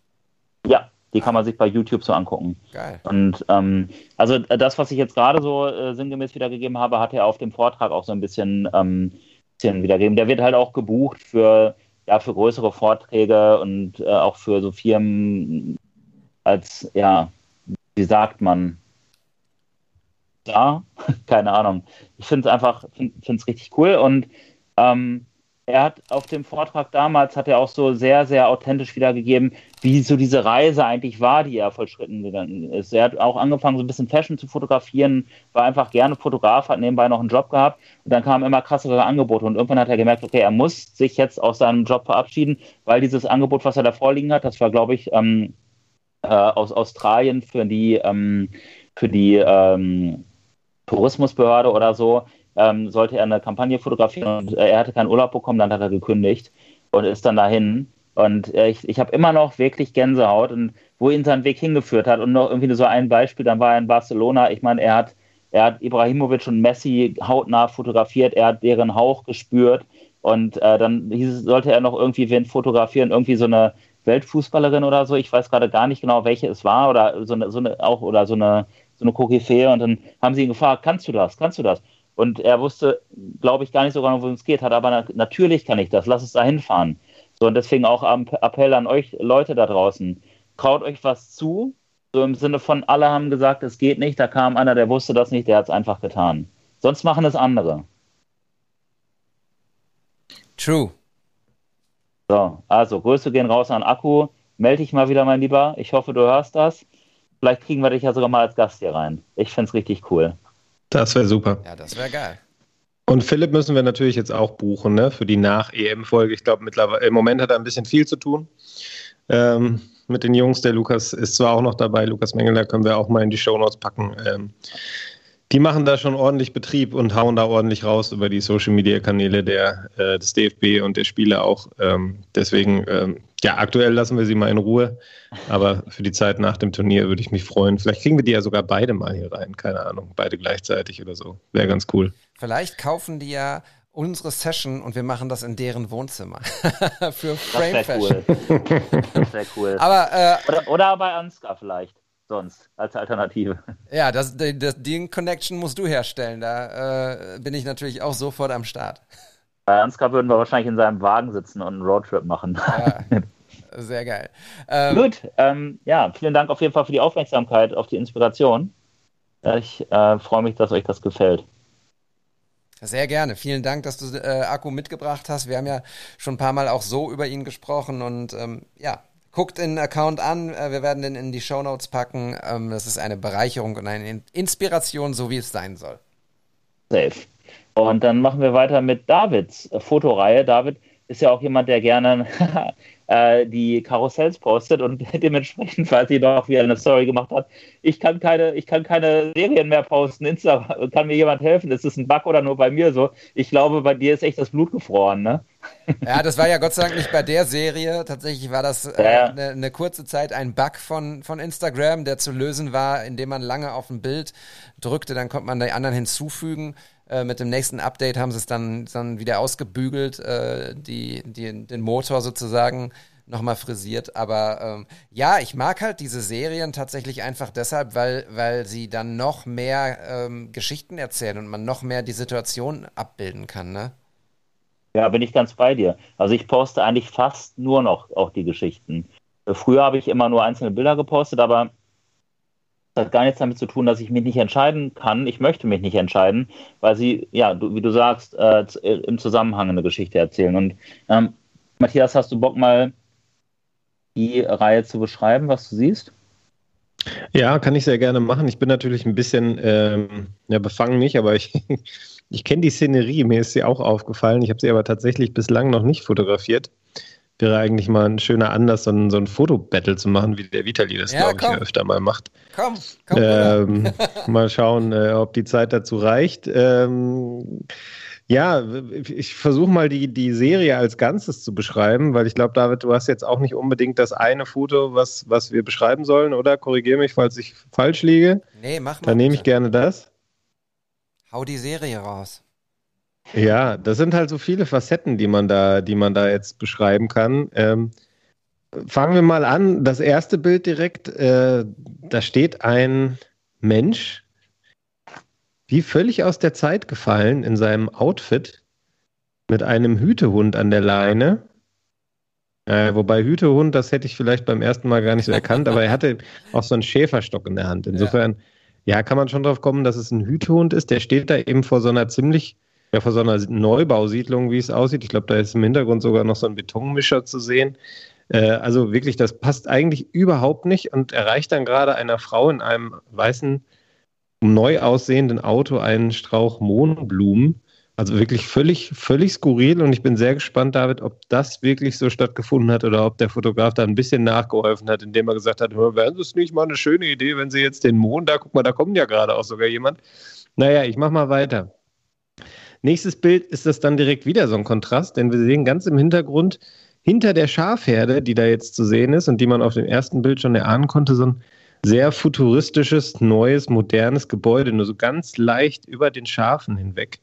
Ja, die kann man sich bei YouTube so angucken. Geil. Und ähm, also das, was ich jetzt gerade so äh, sinngemäß wiedergegeben habe, hat er auf dem Vortrag auch so ein bisschen, ähm, bisschen wiedergegeben. Der wird halt auch gebucht für, ja, für größere Vorträge und äh, auch für so Firmen als, ja, wie sagt man, da, keine Ahnung. Ich finde es einfach, finde es richtig cool und ähm, er hat auf dem Vortrag damals, hat er auch so sehr, sehr authentisch wiedergegeben, wie so diese Reise eigentlich war, die er vollschritten gegangen ist. Er hat auch angefangen, so ein bisschen Fashion zu fotografieren, war einfach gerne Fotograf, hat nebenbei noch einen Job gehabt und dann kamen immer krassere Angebote und irgendwann hat er gemerkt, okay, er muss sich jetzt aus seinem Job verabschieden, weil dieses Angebot, was er da vorliegen hat, das war, glaube ich, ähm, äh, aus Australien für die, ähm, für die ähm, Tourismusbehörde oder so, ähm, sollte er eine Kampagne fotografieren und äh, er hatte keinen Urlaub bekommen, dann hat er gekündigt und ist dann dahin. Und äh, ich, ich habe immer noch wirklich Gänsehaut und wo ihn sein Weg hingeführt hat. Und noch irgendwie so ein Beispiel, dann war er in Barcelona. Ich meine, er hat, er hat Ibrahimovic und Messi hautnah fotografiert, er hat deren Hauch gespürt. Und äh, dann hieß, sollte er noch irgendwie wen fotografieren, irgendwie so eine Weltfußballerin oder so. Ich weiß gerade gar nicht genau, welche es war oder so eine, so eine auch oder so eine so eine Koryphäe. Und dann haben sie ihn gefragt, kannst du das? Kannst du das? Und er wusste, glaube ich, gar nicht so genau, worum es geht, hat aber na natürlich kann ich das, lass es da hinfahren. So, und deswegen auch Appell an euch Leute da draußen. Traut euch was zu, so im Sinne von, alle haben gesagt, es geht nicht, da kam einer, der wusste das nicht, der hat es einfach getan. Sonst machen es andere. True. So, also Grüße gehen raus an Akku. Melde dich mal wieder, mein Lieber. Ich hoffe, du hörst das. Vielleicht kriegen wir dich ja sogar mal als Gast hier rein. Ich finde es richtig cool. Das wäre super. Ja, das wäre geil. Und Philipp müssen wir natürlich jetzt auch buchen, ne? Für die Nach-EM-Folge. Ich glaube, mittlerweile im Moment hat er ein bisschen viel zu tun. Ähm, mit den Jungs. Der Lukas ist zwar auch noch dabei, Lukas Mengeler können wir auch mal in die Shownotes packen. Ähm, die machen da schon ordentlich Betrieb und hauen da ordentlich raus über die Social Media Kanäle der, äh, des DFB und der Spieler auch. Ähm, deswegen, ähm, ja, aktuell lassen wir sie mal in Ruhe. Aber für die Zeit nach dem Turnier würde ich mich freuen. Vielleicht kriegen wir die ja sogar beide mal hier rein. Keine Ahnung, beide gleichzeitig oder so. Wäre ganz cool. Vielleicht kaufen die ja unsere Session und wir machen das in deren Wohnzimmer. für Frame das Fashion. Cool. Das wäre cool. Aber, äh, oder, oder bei Ansgar vielleicht sonst als Alternative. Ja, das, das, den Connection musst du herstellen. Da äh, bin ich natürlich auch sofort am Start. Bei Ansgar würden wir wahrscheinlich in seinem Wagen sitzen und einen Roadtrip machen. Ja, sehr geil. Ähm, Gut, ähm, ja, vielen Dank auf jeden Fall für die Aufmerksamkeit, auf die Inspiration. Ich äh, freue mich, dass euch das gefällt. Sehr gerne. Vielen Dank, dass du äh, Akku mitgebracht hast. Wir haben ja schon ein paar Mal auch so über ihn gesprochen und ähm, ja, Guckt den Account an, äh, wir werden den in die Show Notes packen. Ähm, das ist eine Bereicherung und eine Inspiration, so wie es sein soll. Safe. Und dann machen wir weiter mit Davids Fotoreihe. David ist ja auch jemand, der gerne äh, die Karussells postet und dementsprechend, weil sie doch wieder eine Story gemacht hat, ich kann keine, ich kann keine Serien mehr posten, Insta, kann mir jemand helfen? Ist das ein Bug oder nur bei mir so? Ich glaube, bei dir ist echt das Blut gefroren, ne? Ja, das war ja Gott sei Dank nicht bei der Serie. Tatsächlich war das äh, Ja. eine, eine kurze Zeit ein Bug von, von Instagram, der zu lösen war, indem man lange auf ein Bild drückte, dann konnte man die anderen hinzufügen. Äh, mit dem nächsten Update haben sie es dann, dann wieder ausgebügelt, äh, die, die, den Motor sozusagen nochmal frisiert. Aber ähm, ja, ich mag halt diese Serien tatsächlich einfach deshalb, weil, weil sie dann noch mehr ähm, Geschichten erzählen und man noch mehr die Situation abbilden kann, ne? Ja, bin ich ganz bei dir. Also ich poste eigentlich fast nur noch auch die Geschichten. Früher habe ich immer nur einzelne Bilder gepostet, aber hat gar nichts damit zu tun, dass ich mich nicht entscheiden kann. Ich möchte mich nicht entscheiden, weil sie, ja, du, wie du sagst, äh, äh, im Zusammenhang eine Geschichte erzählen. Und ähm, Matthias, hast du Bock mal die Reihe zu beschreiben, was du siehst? Ja, kann ich sehr gerne machen. Ich bin natürlich ein bisschen, ähm, ja, befangen nicht, aber ich, ich kenne die Szenerie. Mir ist sie auch aufgefallen. Ich habe sie aber tatsächlich bislang noch nicht fotografiert. Wäre eigentlich mal ein schöner Anlass, so ein, so ein Fotobattle zu machen, wie der Vitali das, Ja, glaube ich, öfter mal macht. Komm, komm. Ähm, mal schauen, äh, ob die Zeit dazu reicht. Ähm, ja, ich versuche mal die, die Serie als Ganzes zu beschreiben, weil ich glaube, David, du hast jetzt auch nicht unbedingt das eine Foto, was, was wir beschreiben sollen, oder? Korrigiere mich, falls ich falsch liege. Nee, mach mal. Dann nehme ich gerne das. Hau die Serie raus. Ja, das sind halt so viele Facetten, die man da, die man da jetzt beschreiben kann. Ähm, fangen wir mal an. Das erste Bild direkt, äh, da steht ein Mensch, wie völlig aus der Zeit gefallen in seinem Outfit, mit einem Hütehund an der Leine. Äh, wobei Hütehund, das hätte ich vielleicht beim ersten Mal gar nicht so erkannt, aber er hatte auch so einen Schäferstock in der Hand. Insofern, ja, kann man schon drauf kommen, dass es ein Hütehund ist. Der steht da eben vor so einer ziemlich ja, vor so einer Neubausiedlung, wie es aussieht. Ich glaube, da ist im Hintergrund sogar noch so ein Betonmischer zu sehen. Äh, also wirklich, das passt eigentlich überhaupt nicht und erreicht dann gerade einer Frau in einem weißen, neu aussehenden Auto einen Strauch Mohnblumen. Also wirklich völlig, völlig skurril und ich bin sehr gespannt, David, ob das wirklich so stattgefunden hat oder ob der Fotograf da ein bisschen nachgeholfen hat, indem er gesagt hat, "Hör, wäre das nicht mal eine schöne Idee, wenn Sie jetzt den Mond da, guck mal, da kommt ja gerade auch sogar jemand. Naja, ich mach mal weiter. Nächstes Bild ist das dann direkt wieder so ein Kontrast, denn wir sehen ganz im Hintergrund hinter der Schafherde, die da jetzt zu sehen ist und die man auf dem ersten Bild schon erahnen konnte, so ein sehr futuristisches, neues, modernes Gebäude, nur so ganz leicht über den Schafen hinweg.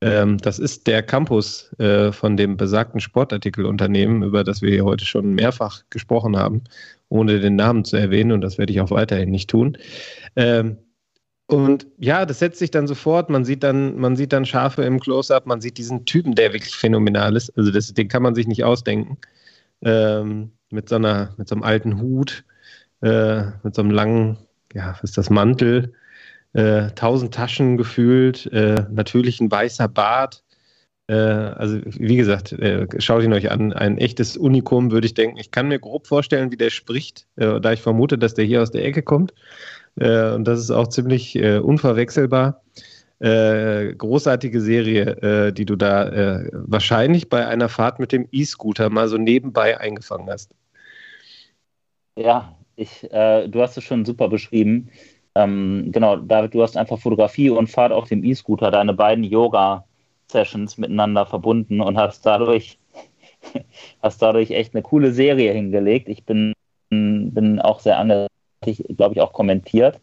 Ähm, das ist der Campus äh, von dem besagten Sportartikelunternehmen, über das wir hier heute schon mehrfach gesprochen haben, ohne den Namen zu erwähnen und das werde ich auch weiterhin nicht tun. Ähm, und ja, das setzt sich dann sofort. Man sieht dann, man sieht dann Schafe im Close-up, man sieht diesen Typen, der wirklich phänomenal ist. Also das, den kann man sich nicht ausdenken. Ähm, mit so einer, mit so einem alten Hut, äh, mit so einem langen, ja, was ist das Mantel, äh, tausend Taschen gefühlt, äh, natürlich ein weißer Bart. Äh, also wie gesagt, äh, schaut ihn euch an. Ein echtes Unikum, würde ich denken. Ich kann mir grob vorstellen, wie der spricht, äh, da ich vermute, dass der hier aus der Ecke kommt. Äh, und das ist auch ziemlich äh, unverwechselbar. Äh, großartige Serie, äh, die du da äh, wahrscheinlich bei einer Fahrt mit dem E-Scooter mal so nebenbei eingefangen hast. Ja, ich, äh, du hast es schon super beschrieben. Ähm, genau, David, du hast einfach Fotografie und Fahrt auf dem E-Scooter, deine beiden Yoga-Sessions miteinander verbunden und hast dadurch, hast dadurch echt eine coole Serie hingelegt. Ich bin, bin auch sehr angetan, glaube ich, auch kommentiert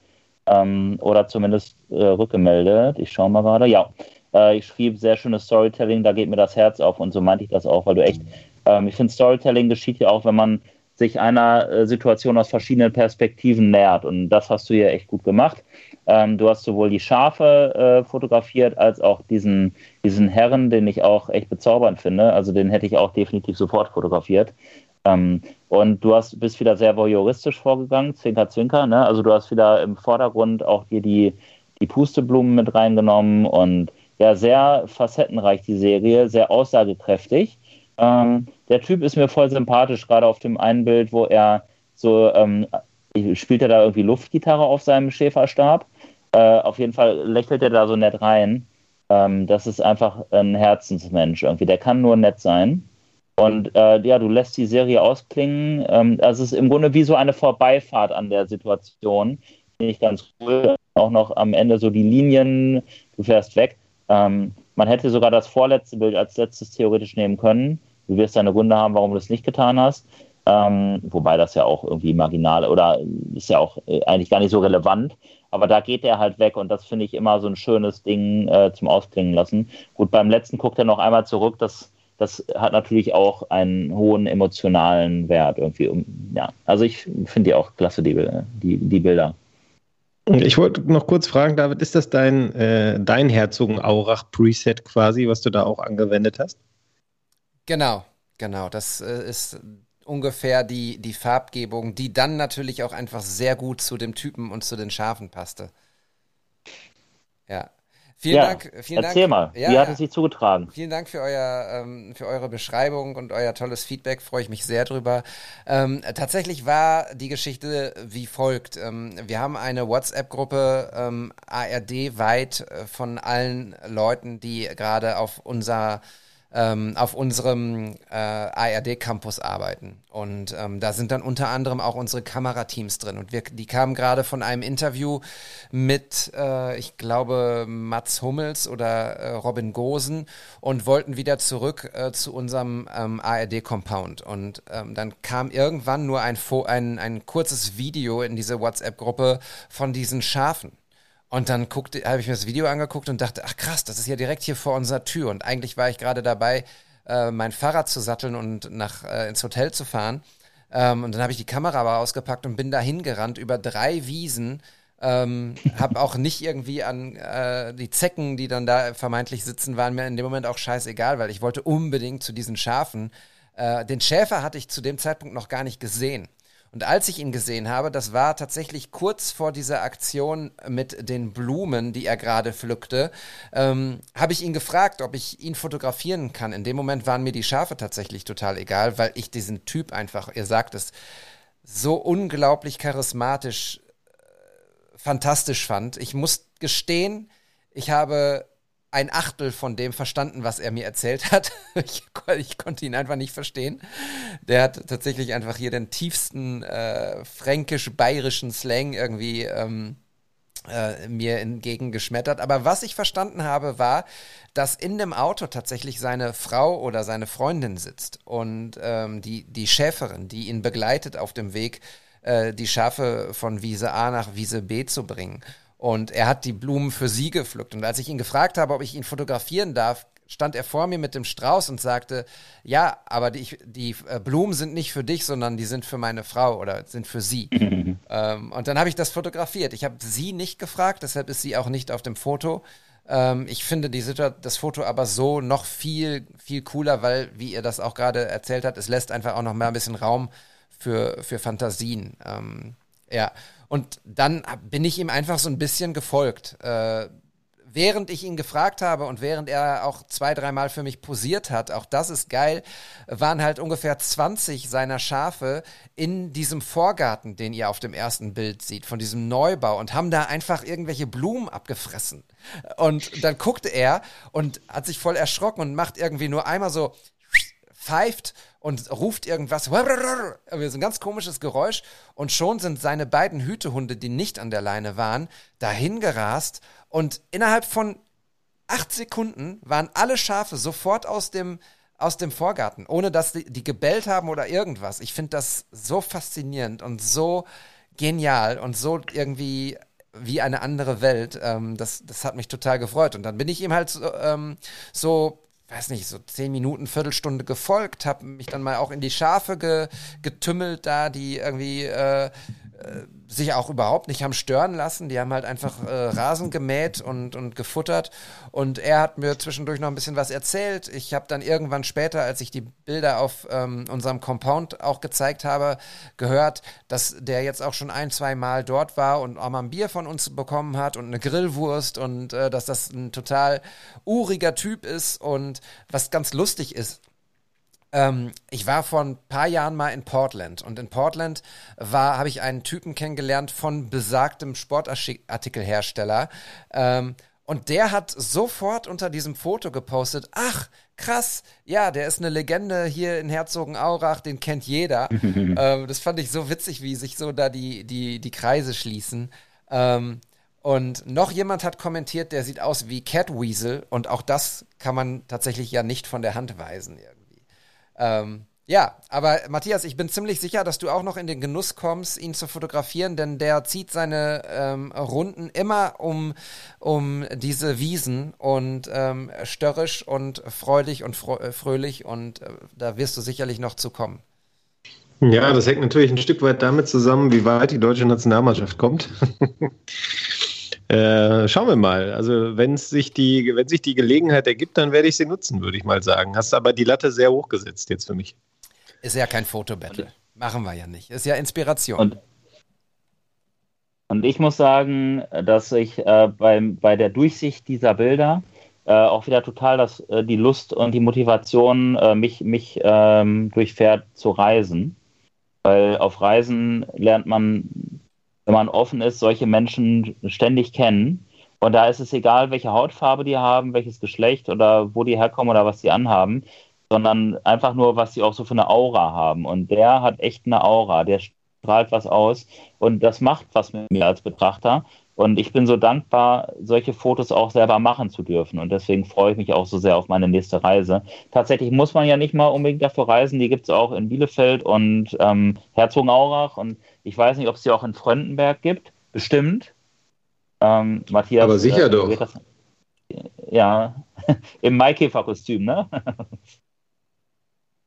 ähm, oder zumindest äh, rückgemeldet. Ich schaue mal gerade. Ja, äh, ich schrieb sehr schönes Storytelling, da geht mir das Herz auf und so meinte ich das auch, weil du echt, ähm, ich finde, Storytelling geschieht ja auch, wenn man sich einer äh, Situation aus verschiedenen Perspektiven nähert. Und das hast du hier echt gut gemacht. Ähm, du hast sowohl die Schafe äh, fotografiert, als auch diesen, diesen Herren, den ich auch echt bezaubernd finde. Also den hätte ich auch definitiv sofort fotografiert. Ähm, und du hast, bist wieder sehr voyeuristisch vorgegangen, Zwinker, Zwinker. Ne? Also du hast wieder im Vordergrund auch hier die, die Pusteblumen mit reingenommen und ja, sehr facettenreich die Serie, sehr aussagekräftig. Ähm, der Typ ist mir voll sympathisch, gerade auf dem einen Bild, wo er so, ähm, spielt er da irgendwie Luftgitarre auf seinem Schäferstab. Äh, auf jeden Fall lächelt er da so nett rein. Ähm, das ist einfach ein Herzensmensch irgendwie. Der kann nur nett sein. Und äh, ja, du lässt die Serie ausklingen. Ähm, also es ist im Grunde wie so eine Vorbeifahrt an der Situation. Finde ich ganz cool. Auch noch am Ende so die Linien, du fährst weg. Ähm, man hätte sogar das vorletzte Bild als letztes theoretisch nehmen können. Du wirst deine Gründe haben, warum du es nicht getan hast. Ähm, wobei das ja auch irgendwie marginal oder ist ja auch äh, eigentlich gar nicht so relevant. Aber da geht er halt weg und das finde ich immer so ein schönes Ding äh, zum Ausklingen lassen. Gut, beim letzten guckt er noch einmal zurück. Das, das hat natürlich auch einen hohen emotionalen Wert irgendwie. Ja, also ich finde die auch klasse, die, die, die Bilder. Ich wollte noch kurz fragen, David, ist das dein, äh, dein Herzogenaurach-Preset quasi, was du da auch angewendet hast? Genau, genau. Das äh, ist ungefähr die, die Farbgebung, die dann natürlich auch einfach sehr gut zu dem Typen und zu den Schafen passte. Ja. Vielen ja, Dank. Vielen erzähl Dank. mal, Ja, wie hat es sich zugetragen? Vielen Dank für, euer, ähm, für eure Beschreibung und euer tolles Feedback. Freue ich mich sehr drüber. Ähm, tatsächlich war die Geschichte wie folgt. Ähm, wir haben eine WhatsApp-Gruppe ähm, ARD-weit äh, von allen Leuten, die gerade auf unser ähm, auf unserem äh, ARD-Campus arbeiten. Und ähm, da sind dann unter anderem auch unsere Kamerateams drin. Und wir, die kamen gerade von einem Interview mit, äh, ich glaube, Mats Hummels oder äh, Robin Gosen und wollten wieder zurück äh, zu unserem ähm, ARD-Compound. Und ähm, dann kam irgendwann nur ein, ein, ein kurzes Video in diese WhatsApp-Gruppe von diesen Schafen. Und dann guckte, habe ich mir das Video angeguckt und dachte, ach krass, das ist ja direkt hier vor unserer Tür. Und eigentlich war ich gerade dabei, äh, mein Fahrrad zu satteln und nach äh, ins Hotel zu fahren. Ähm, und dann habe ich die Kamera aber ausgepackt und bin dahin gerannt über drei Wiesen. Ähm, habe auch nicht irgendwie an äh, die Zecken, die dann da vermeintlich sitzen, waren mir in dem Moment auch scheißegal, weil ich wollte unbedingt zu diesen Schafen. Äh, den Schäfer hatte ich zu dem Zeitpunkt noch gar nicht gesehen. Und als ich ihn gesehen habe, das war tatsächlich kurz vor dieser Aktion mit den Blumen, die er gerade pflückte, ähm, habe ich ihn gefragt, ob ich ihn fotografieren kann. In dem Moment waren mir die Schafe tatsächlich total egal, weil ich diesen Typ einfach, ihr sagt es, so unglaublich charismatisch, äh, fantastisch fand. Ich muss gestehen, ich habe ein Achtel von dem verstanden, was er mir erzählt hat. Ich, ich, konnte ihn einfach nicht verstehen. Der hat tatsächlich einfach hier den tiefsten äh, fränkisch-bayerischen Slang irgendwie ähm, äh, mir entgegengeschmettert. Aber was ich verstanden habe, war, dass in dem Auto tatsächlich seine Frau oder seine Freundin sitzt und ähm, die, die Schäferin, die ihn begleitet auf dem Weg, äh, die Schafe von Wiese A nach Wiese B zu bringen. Und er hat die Blumen für sie gepflückt. Und als ich ihn gefragt habe, ob ich ihn fotografieren darf, stand er vor mir mit dem Strauß und sagte, ja, aber die, die äh, Blumen sind nicht für dich, sondern die sind für meine Frau oder sind für sie. ähm, und dann habe ich das fotografiert. Ich habe sie nicht gefragt, deshalb ist sie auch nicht auf dem Foto. Ähm, ich finde die Situa das Foto aber so noch viel, viel cooler, weil, wie ihr das auch gerade erzählt habt, es lässt einfach auch noch mal ein bisschen Raum für, für Fantasien. Ähm, ja, und dann bin ich ihm einfach so ein bisschen gefolgt. Äh, während ich ihn gefragt habe und während er auch zwei, dreimal für mich posiert hat, auch das ist geil, waren halt ungefähr 20 seiner Schafe in diesem Vorgarten, den ihr auf dem ersten Bild seht, von diesem Neubau und haben da einfach irgendwelche Blumen abgefressen. Und dann guckte er und hat sich voll erschrocken und macht irgendwie nur einmal so pfeift und ruft irgendwas, so ein ganz komisches Geräusch und schon sind seine beiden Hütehunde, die nicht an der Leine waren, dahin gerast und innerhalb von acht Sekunden waren alle Schafe sofort aus dem aus dem Vorgarten, ohne dass die, die gebellt haben oder irgendwas. Ich finde das so faszinierend und so genial und so irgendwie wie eine andere Welt. Ähm, das, das hat mich total gefreut. Und dann bin ich ihm halt so, ähm, so weiß nicht, so zehn Minuten, Viertelstunde gefolgt, habe mich dann mal auch in die Schafe ge, getümmelt da, die irgendwie äh, sich auch überhaupt nicht haben stören lassen. Die haben halt einfach äh, Rasen gemäht und, und gefuttert. Und er hat mir zwischendurch noch ein bisschen was erzählt. Ich habe dann irgendwann später, als ich die Bilder auf ähm, unserem Compound auch gezeigt habe, gehört, dass der jetzt auch schon ein, zwei Mal dort war und auch mal ein Bier von uns bekommen hat und eine Grillwurst und äh, dass das ein total uriger Typ ist und was ganz lustig ist. Ähm, ich war vor ein paar Jahren mal in Portland und in Portland war, habe ich einen Typen kennengelernt von besagtem Sportartikelhersteller. Ähm, Und der hat sofort unter diesem Foto gepostet, ach, krass, ja, der ist eine Legende hier in Herzogenaurach, den kennt jeder. ähm, das fand ich so witzig, wie sich so da die, die, die Kreise schließen. Ähm, und noch jemand hat kommentiert, der sieht aus wie Catweasel und auch das kann man tatsächlich ja nicht von der Hand weisen irgendwie. Ähm, ja, aber Matthias, ich bin ziemlich sicher, dass du auch noch in den Genuss kommst, ihn zu fotografieren, denn der zieht seine ähm, Runden immer um, um diese Wiesen und ähm, störrisch und freudig und äh, fröhlich und äh, da wirst du sicherlich noch zu kommen. Ja, das hängt natürlich ein Stück weit damit zusammen, wie weit die deutsche Nationalmannschaft kommt. äh, schauen wir mal. Also wenn sich die, wenn sich die Gelegenheit ergibt, dann werde ich sie nutzen, würde ich mal sagen. Hast aber die Latte sehr hoch gesetzt jetzt für mich. Ist ja kein Fotobattle. Machen wir ja nicht. Ist ja Inspiration. Und, und ich muss sagen, dass ich äh, beim, bei der Durchsicht dieser Bilder äh, auch wieder total das, äh, die Lust und die Motivation äh, mich, mich ähm, durchfährt zu reisen. Weil auf Reisen lernt man, wenn man offen ist, solche Menschen ständig kennen. Und da ist es egal, welche Hautfarbe die haben, welches Geschlecht oder wo die herkommen oder was sie anhaben sondern einfach nur, was sie auch so für eine Aura haben. Und der hat echt eine Aura, der strahlt was aus und das macht was mit mir als Betrachter. Und ich bin so dankbar, solche Fotos auch selber machen zu dürfen. Und deswegen freue ich mich auch so sehr auf meine nächste Reise. Tatsächlich muss man ja nicht mal unbedingt dafür reisen. Die gibt es auch in Bielefeld und ähm, Herzogenaurach. Und ich weiß nicht, ob es die auch in Fröndenberg gibt. Bestimmt. Ähm, Matthias. Aber sicher äh, doch. Das, ja, im Maikäferkostüm, ne?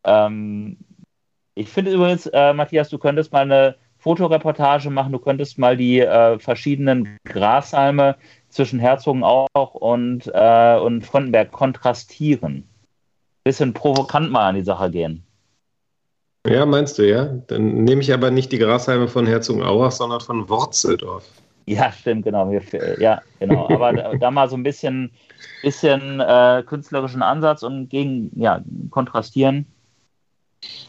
Ähm, ich finde übrigens, äh, Matthias, du könntest mal eine Fotoreportage machen, du könntest mal die äh, verschiedenen Grashalme zwischen Herzogenaurach und, äh, und Frontenberg kontrastieren. Bisschen provokant mal an die Sache gehen. Ja, meinst du, ja? Dann nehme ich aber nicht die Grashalme von Herzogenaurach, sondern von Worzeldorf. Ja, stimmt, genau. Ja, genau. Aber da, da mal so ein bisschen, bisschen äh, künstlerischen Ansatz und gegen, ja, kontrastieren.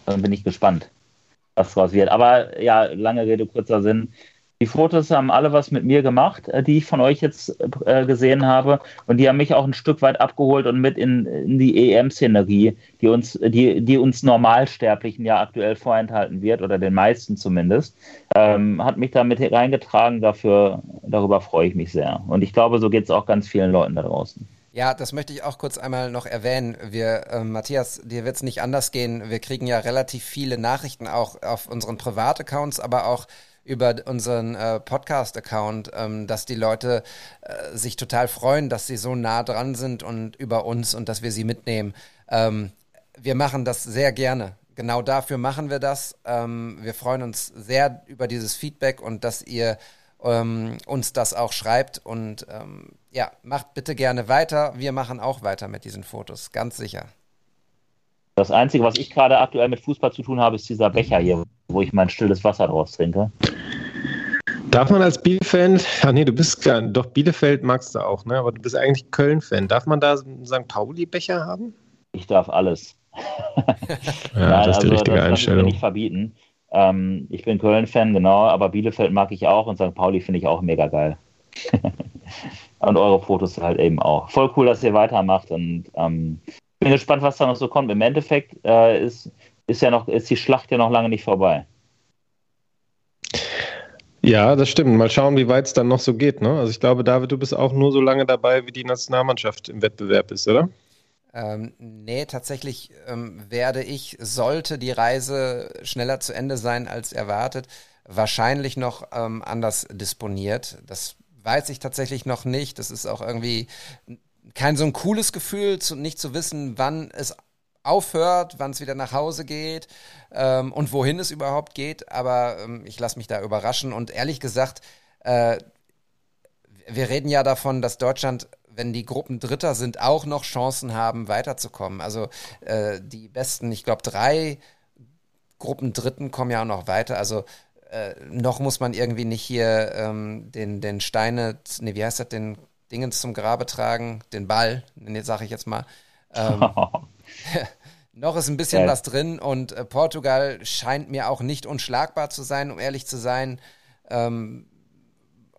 Dann bin ich gespannt, was draus wird. Aber ja, lange Rede, kurzer Sinn. Die Fotos haben alle was mit mir gemacht, äh, die ich von euch jetzt äh, gesehen habe. Und die haben mich auch ein Stück weit abgeholt und mit in, in die EM-Szenerie, die uns, die, die uns Normalsterblichen ja aktuell vorenthalten wird, oder den meisten zumindest, ähm, hat mich da mit reingetragen. Dafür, darüber freue ich mich sehr. Und ich glaube, so geht es auch ganz vielen Leuten da draußen. Ja, das möchte ich auch kurz einmal noch erwähnen. Wir, äh, Matthias, dir wird es nicht anders gehen. Wir kriegen ja relativ viele Nachrichten auch auf unseren Privataccounts, aber auch über unseren äh, Podcast-Account, ähm, dass die Leute äh, sich total freuen, dass sie so nah dran sind und über uns und dass wir sie mitnehmen. Ähm, wir machen das sehr gerne. Genau dafür machen wir das. Ähm, wir freuen uns sehr über dieses Feedback und dass ihr ähm, uns das auch schreibt. Und ähm, ja, macht bitte gerne weiter. Wir machen auch weiter mit diesen Fotos, ganz sicher. Das Einzige, was ich gerade aktuell mit Fußball zu tun habe, ist dieser Becher hier, wo ich mein stilles Wasser draus trinke. Darf man als Bielefeld, ja nee, du bist ja, doch Bielefeld magst du auch, ne? aber du bist eigentlich Köln-Fan. Darf man da einen St. Pauli-Becher haben? Ich darf alles. ja, Nein, das ist die also, richtige das Einstellung. Das nicht verbieten. Ähm, ich bin Köln-Fan, genau, aber Bielefeld mag ich auch und St. Pauli finde ich auch mega geil. und eure Fotos halt eben auch. Voll cool, dass ihr weitermacht und ähm, bin gespannt, was da noch so kommt. Im Endeffekt äh, ist, ist ja noch, ist die Schlacht ja noch lange nicht vorbei. Ja, das stimmt. Mal schauen, wie weit es dann noch so geht. Ne? Also ich glaube, David, du bist auch nur so lange dabei, wie die Nationalmannschaft im Wettbewerb ist, oder? Ähm, nee, tatsächlich ähm, werde ich, sollte die Reise schneller zu Ende sein als erwartet, wahrscheinlich noch ähm, anders disponiert. Das weiß ich tatsächlich noch nicht. Das ist auch irgendwie kein so ein cooles Gefühl, zu, nicht zu wissen, wann es aufhört, wann es wieder nach Hause geht ähm, und wohin es überhaupt geht. Aber ähm, ich lasse mich da überraschen. Und ehrlich gesagt, äh, wir reden ja davon, dass Deutschland wenn die Gruppen Dritter sind, auch noch Chancen haben, weiterzukommen. Also äh, die besten, ich glaube, drei Gruppen Dritten kommen ja auch noch weiter. Also äh, noch muss man irgendwie nicht hier ähm, den, den Steine, nee, wie heißt das, den Dingens zum Grabe tragen, den Ball, sage ich jetzt mal. Ähm, noch ist ein bisschen ja. was drin und äh, Portugal scheint mir auch nicht unschlagbar zu sein, um ehrlich zu sein. Ähm,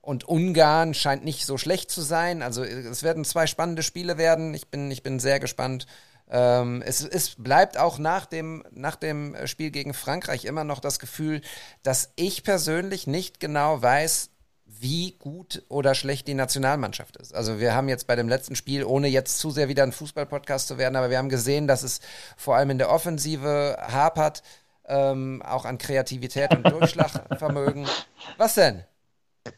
und Ungarn scheint nicht so schlecht zu sein. Also es werden zwei spannende Spiele werden. Ich bin, ich bin sehr gespannt. Ähm, es, es bleibt auch nach dem, nach dem Spiel gegen Frankreich immer noch das Gefühl, dass ich persönlich nicht genau weiß, wie gut oder schlecht die Nationalmannschaft ist. Also wir haben jetzt bei dem letzten Spiel, ohne jetzt zu sehr wieder ein Fußballpodcast zu werden, aber wir haben gesehen, dass es vor allem in der Offensive hapert, ähm, auch an Kreativität und Durchschlagvermögen. Was denn?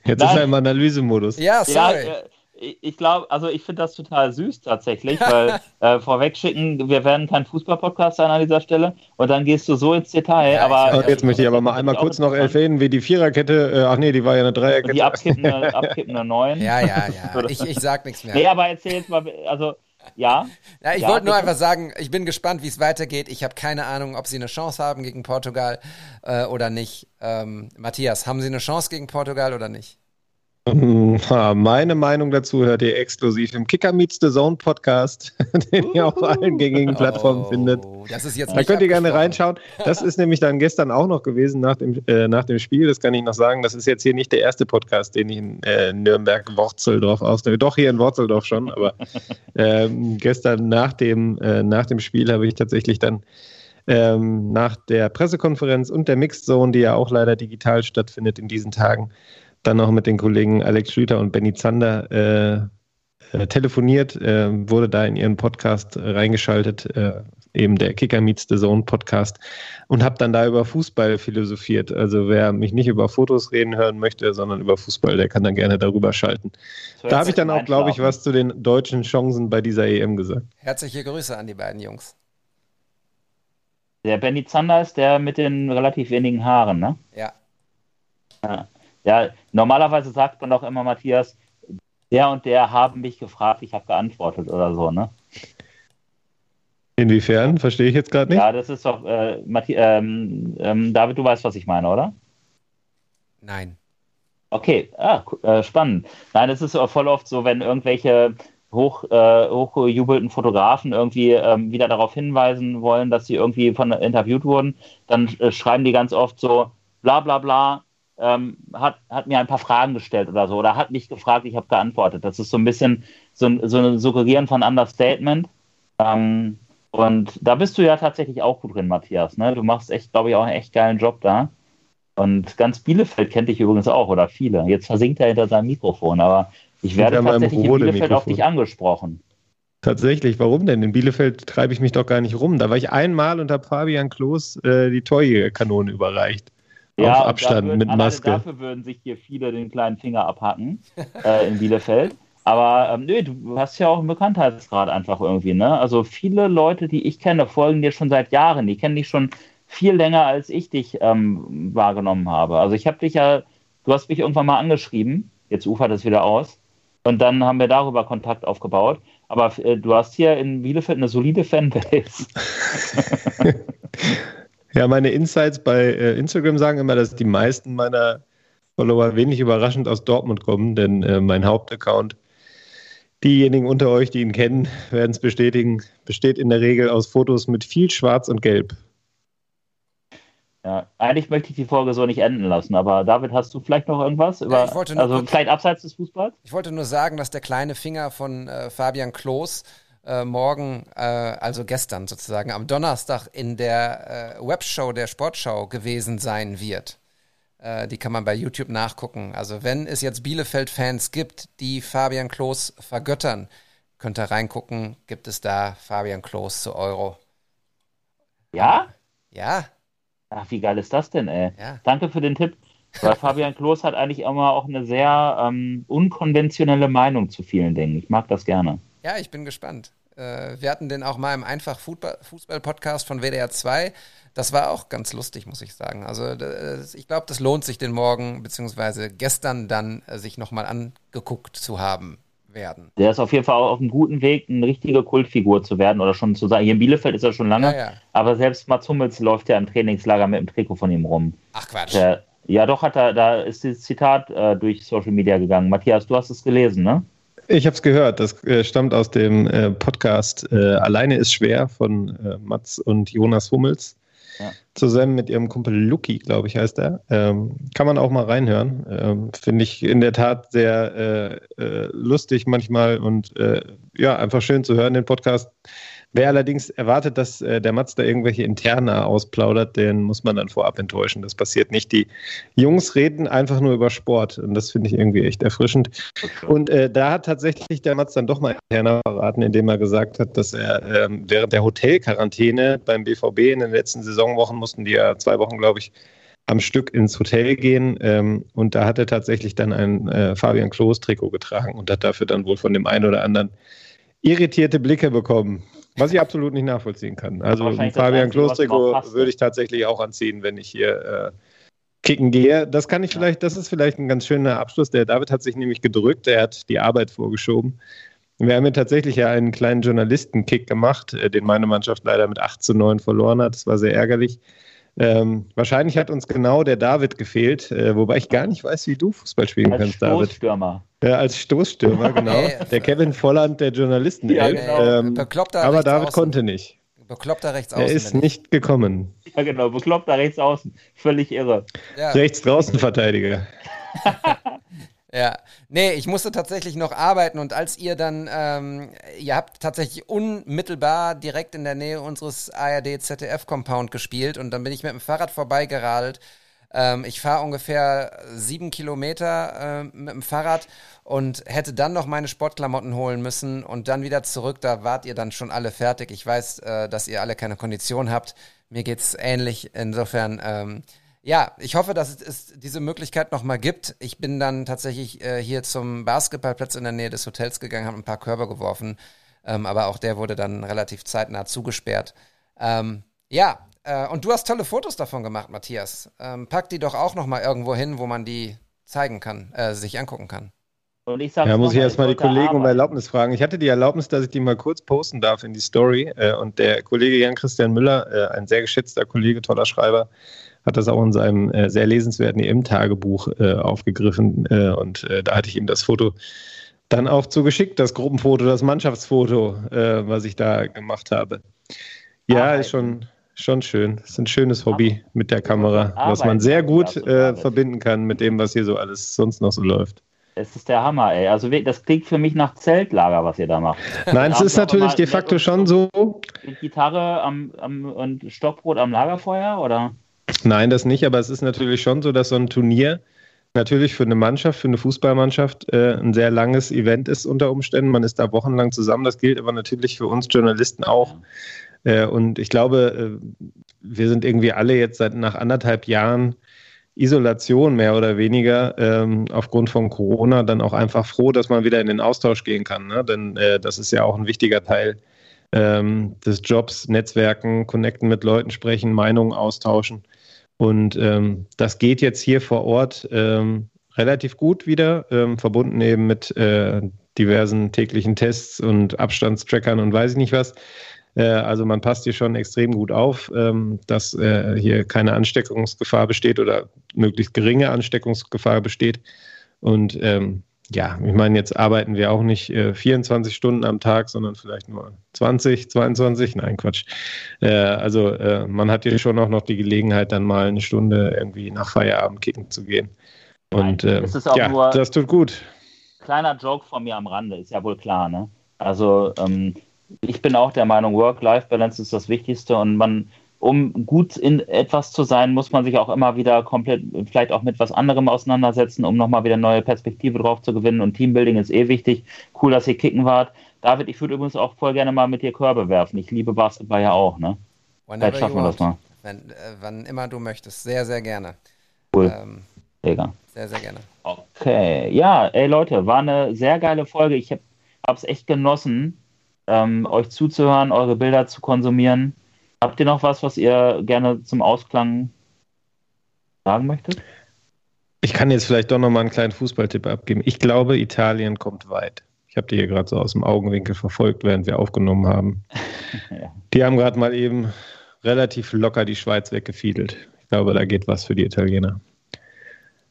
Jetzt Nein. ist er im Analysemodus. Ja, sorry. Ja, ich glaube, also ich finde das total süß tatsächlich, weil äh, vorwegschicken, wir werden kein Fußball-Podcast sein an dieser Stelle und dann gehst du so ins Detail. Ja, aber jetzt möchte ich aber mal einmal kurz noch erwähnen, wie die Viererkette, äh, ach nee, die war ja eine Dreierkette. Die abkippende, abkippende Neun. Ja, ja, ja. Ich, ich sag nichts mehr. Nee, aber erzähl jetzt mal, also ja. Ja, ich ja, wollte nur einfach sagen, ich bin gespannt, wie es weitergeht. Ich habe keine Ahnung, ob sie eine Chance haben gegen Portugal äh, oder nicht. Ähm, Matthias, haben sie eine Chance gegen Portugal oder nicht? Meine Meinung dazu hört ihr exklusiv im Kicker Meets the Zone Podcast, den ihr auf allen gängigen Plattformen oh, findet. Das ist jetzt da könnt ihr gerne reinschauen. Das ist nämlich dann gestern auch noch gewesen nach dem, äh, nach dem Spiel. Das kann ich noch sagen. Das ist jetzt hier nicht der erste Podcast, den ich in äh, Nürnberg-Worzeldorf ausnehme. Doch hier in Worzeldorf schon, aber äh, gestern nach dem, äh, nach dem Spiel habe ich tatsächlich dann ähm, nach der Pressekonferenz und der Mixed Zone, die ja auch leider digital stattfindet in diesen Tagen, dann noch mit den Kollegen Alex Schlüter und Benny Zander äh, äh, telefoniert, äh, wurde da in ihren Podcast reingeschaltet, äh, eben der Kicker Meets the Zone Podcast und habe dann da über Fußball philosophiert. Also wer mich nicht über Fotos reden hören möchte, sondern über Fußball, der kann dann gerne darüber schalten. So, da habe ich dann auch, glaube ich, was zu den deutschen Chancen bei dieser EM gesagt. Herzliche Grüße an die beiden Jungs. Der Benny Zander ist der mit den relativ wenigen Haaren, ne? Ja. ja. Ja, normalerweise sagt man doch immer, Matthias, der und der haben mich gefragt, ich habe geantwortet oder so, ne? Inwiefern? Verstehe ich jetzt gerade nicht. Ja, das ist doch, äh, ähm, ähm, David, du weißt, was ich meine, oder? Nein. Okay, ah, äh, spannend. Nein, es ist voll oft so, wenn irgendwelche hoch, äh, hochgejubelten Fotografen irgendwie ähm, wieder darauf hinweisen wollen, dass sie irgendwie von interviewt wurden, dann äh, schreiben die ganz oft so, bla bla bla, ähm, hat, hat mir ein paar Fragen gestellt oder so oder hat mich gefragt, ich habe geantwortet. Das ist so ein bisschen so, so ein Suggerieren von Understatement. Ähm, und da bist du ja tatsächlich auch gut drin, Matthias. Ne? Du machst echt, glaube ich, auch einen echt geilen Job da. Und ganz Bielefeld kennt dich übrigens auch oder viele. Jetzt versinkt er hinter seinem Mikrofon, aber ich werde tatsächlich in Bielefeld auf dich angesprochen. Tatsächlich, warum denn? In Bielefeld treibe ich mich doch gar nicht rum. Da war ich einmal und habe Fabian Klos äh, die Torjägerkanone überreicht ja, auf Abstand würden, mit Maske. Dafür würden sich hier viele den kleinen Finger abhacken äh, in Bielefeld. Aber ähm, nö, du hast ja auch einen Bekanntheitsgrad einfach irgendwie, ne? Also viele Leute, die ich kenne, folgen dir schon seit Jahren. Die kennen dich schon viel länger, als ich dich ähm, wahrgenommen habe. Also ich habe dich ja, du hast mich irgendwann mal angeschrieben, jetzt ufert es wieder aus. Und dann haben wir darüber Kontakt aufgebaut. Aber äh, du hast hier in Bielefeld eine solide Fanbase. Ja, meine Insights bei äh, Instagram sagen immer, dass die meisten meiner Follower wenig überraschend aus Dortmund kommen, denn äh, mein Hauptaccount, diejenigen unter euch, die ihn kennen, werden es bestätigen, besteht in der Regel aus Fotos mit viel Schwarz und Gelb. Ja, eigentlich möchte ich die Folge so nicht enden lassen, aber David, hast du vielleicht noch irgendwas? Über, ja, also vielleicht abseits des Fußballs? Ich wollte nur sagen, dass der kleine Finger von äh, Fabian Klos äh, morgen, äh, also gestern sozusagen, am Donnerstag in der äh, Webshow der Sportschau gewesen sein wird. Äh, die kann man bei YouTube nachgucken. Also wenn es jetzt Bielefeld-Fans gibt, die Fabian Klos vergöttern, könnt ihr reingucken, gibt es da Fabian Klos zu Euro. Ja? Ja. Ach, wie geil ist das denn, ey? Ja. Danke für den Tipp. Weil Fabian Klos hat eigentlich immer auch eine sehr ähm, unkonventionelle Meinung zu vielen Dingen. Ich mag das gerne. Ja, ich bin gespannt. Äh, wir hatten den auch mal im Einfach-Fußball-Podcast von WDR 2. Das war auch ganz lustig, muss ich sagen. Also ich glaube, das lohnt sich den morgen beziehungsweise gestern dann äh, sich nochmal angeguckt zu haben werden. Der ist auf jeden Fall auch auf einem guten Weg, eine richtige Kultfigur zu werden oder schon zu sagen. Hier in Bielefeld ist er schon lange, ja, ja. aber selbst Mats Hummels läuft ja im Trainingslager mit dem Trikot von ihm rum. Ach Quatsch. Der, ja, doch, hat er, da ist dieses Zitat äh, durch Social Media gegangen. Matthias, du hast es gelesen, ne? Ich habe es gehört. Das äh, stammt aus dem äh, Podcast äh, Alleine ist schwer von Mats und Jonas Hummels. Ja. zusammen mit ihrem Kumpel Lucky, glaube ich, heißt er. Ähm, kann man auch mal reinhören. Ähm, Finde ich in der Tat sehr lustig manchmal und ja, einfach schön zu hören, den Podcast. Wer allerdings erwartet, dass äh, der Mats da irgendwelche Interna ausplaudert, den muss man dann vorab enttäuschen. Das passiert nicht. Die Jungs reden einfach nur über Sport und das finde ich irgendwie echt erfrischend. Und äh, da hat tatsächlich der Mats dann doch mal Interna verraten, indem er gesagt hat, dass er ähm, während der Hotelquarantäne beim BVB in den letzten Saisonwochen mussten die ja zwei Wochen, glaube ich, am Stück ins Hotel gehen. Ähm, und da hat er tatsächlich dann ein äh, Fabian Klos-Trikot getragen und hat dafür dann wohl von dem einen oder anderen irritierte Blicke bekommen. Was ich absolut nicht nachvollziehen kann. Also Fabian Klos-Trikot würde ich tatsächlich auch anziehen, wenn ich hier äh, kicken gehe. Das kann ich vielleicht, das ist vielleicht ein ganz schöner Abschluss. Der David hat sich nämlich gedrückt, er hat die Arbeit vorgeschoben. Wir haben hier tatsächlich ja einen kleinen Journalistenkick gemacht, äh, den meine Mannschaft leider mit 8 zu 9 verloren hat. Das war sehr ärgerlich. Ähm, wahrscheinlich hat uns genau der David gefehlt, äh, wobei ich gar nicht weiß, wie du Fußball spielen Als kannst, David. Ja, als Stoßstürmer, genau. Der Kevin Volland der Journalisten. Ja, genau. ähm, Bekloppter aber rechts David außen. konnte nicht. Bekloppter rechts Er außen. ist bin ich. nicht gekommen. Ja, genau. Bekloppt da rechts außen. Völlig irre. Ja. Rechts draußen Verteidiger. Ja, nee, ich musste tatsächlich noch arbeiten und als ihr dann, ähm, ihr habt tatsächlich unmittelbar direkt in der Nähe unseres ARD-ZDF-Compound gespielt und dann bin ich mit dem Fahrrad vorbeigeradelt. Ähm, ich fahre ungefähr sieben Kilometer äh, mit dem Fahrrad und hätte dann noch meine Sportklamotten holen müssen und dann wieder zurück. Da wart ihr dann schon alle fertig. Ich weiß, äh, dass ihr alle keine Kondition habt. Mir geht's ähnlich. Insofern, ähm, ja, ich hoffe, dass es, es diese Möglichkeit nochmal gibt. Ich bin dann tatsächlich äh, hier zum Basketballplatz in der Nähe des Hotels gegangen, habe ein paar Körbe geworfen, ähm, aber auch der wurde dann relativ zeitnah zugesperrt. Ähm, ja, äh, und du hast tolle Fotos davon gemacht, Matthias. Ähm, pack die doch auch nochmal irgendwo hin, wo man die zeigen kann, äh, sich angucken kann. Und ich sage Ja, muss ich erstmal die Kollegen um. Erlaubnis fragen. Ich hatte die Erlaubnis, dass ich die mal kurz posten darf in die Story. Äh, und der Kollege Jan-Christian Müller, äh, ein sehr geschätzter Kollege, toller Schreiber, hat das auch in seinem sehr lesenswerten EM-Tagebuch aufgegriffen. Und da hatte ich ihm das Foto dann auch zugeschickt, das Gruppenfoto, das Mannschaftsfoto, was ich da gemacht habe. Ja, ist schon, schon schön. Das ist ein schönes Hobby mit der Kamera, was man sehr gut äh, verbinden kann mit dem, was hier so alles sonst noch so läuft. Es ist der Hammer, ey. Also das klingt für mich nach Zeltlager, was ihr da macht. Nein, es ist natürlich de facto schon so. Mit Gitarre am, am, und Stockbrot am Lagerfeuer, oder? Nein, das nicht, aber es ist natürlich schon so, dass so ein Turnier natürlich für eine Mannschaft, für eine Fußballmannschaft äh, ein sehr langes Event ist unter Umständen. Man ist da wochenlang zusammen. Das gilt aber natürlich für uns Journalisten auch. Äh, und ich glaube, äh, wir sind irgendwie alle jetzt seit nach anderthalb Jahren Isolation mehr oder weniger ähm, aufgrund von Corona dann auch einfach froh, dass man wieder in den Austausch gehen kann. Ne? Denn äh, das ist ja auch ein wichtiger Teil ähm, des Jobs, Netzwerken, connecten mit Leuten, sprechen, Meinungen austauschen. Und ähm, das geht jetzt hier vor Ort ähm, relativ gut wieder, ähm, verbunden eben mit äh, diversen täglichen Tests und Abstandstrackern und weiß ich nicht was. Äh, also man passt hier schon extrem gut auf, ähm, dass äh, hier keine Ansteckungsgefahr besteht oder möglichst geringe Ansteckungsgefahr besteht. Und ähm, ja, ich meine, jetzt arbeiten wir auch nicht äh, 24 Stunden am Tag, sondern vielleicht nur 20, 22. Nein, Quatsch. Äh, also äh, man hat hier schon auch noch die Gelegenheit, dann mal eine Stunde irgendwie nach Feierabend kicken zu gehen. Und Nein, äh, ist auch ja, das tut gut. Kleiner Joke von mir am Rande, ist ja wohl klar, ne? Also ähm, ich bin auch der Meinung, Work-Life-Balance ist das Wichtigste und man, um gut in etwas zu sein, muss man sich auch immer wieder komplett, vielleicht auch mit was anderem auseinandersetzen, um nochmal wieder neue Perspektive drauf zu gewinnen. Und Teambuilding ist eh wichtig. Cool, dass ihr kicken wart. David, ich würde übrigens auch voll gerne mal mit dir Körbe werfen. Ich liebe Basketball ja auch, ne? Whenever Vielleicht schaffen wir das mal. Wenn, äh, wann immer du möchtest. Sehr, sehr gerne. Cool, Ähm, Digga. sehr, sehr gerne. Okay, ja, ey Leute, war eine sehr geile Folge. Ich habe es echt genossen, ähm, euch zuzuhören, eure Bilder zu konsumieren. Habt ihr noch was, was ihr gerne zum Ausklang sagen möchtet? Ich kann jetzt vielleicht doch noch mal einen kleinen Fußballtipp abgeben. Ich glaube, Italien kommt weit. Ich habe die hier gerade so aus dem Augenwinkel verfolgt, während wir aufgenommen haben. Ja. Die haben gerade mal eben relativ locker die Schweiz weggefiedelt. Ich glaube, da geht was für die Italiener.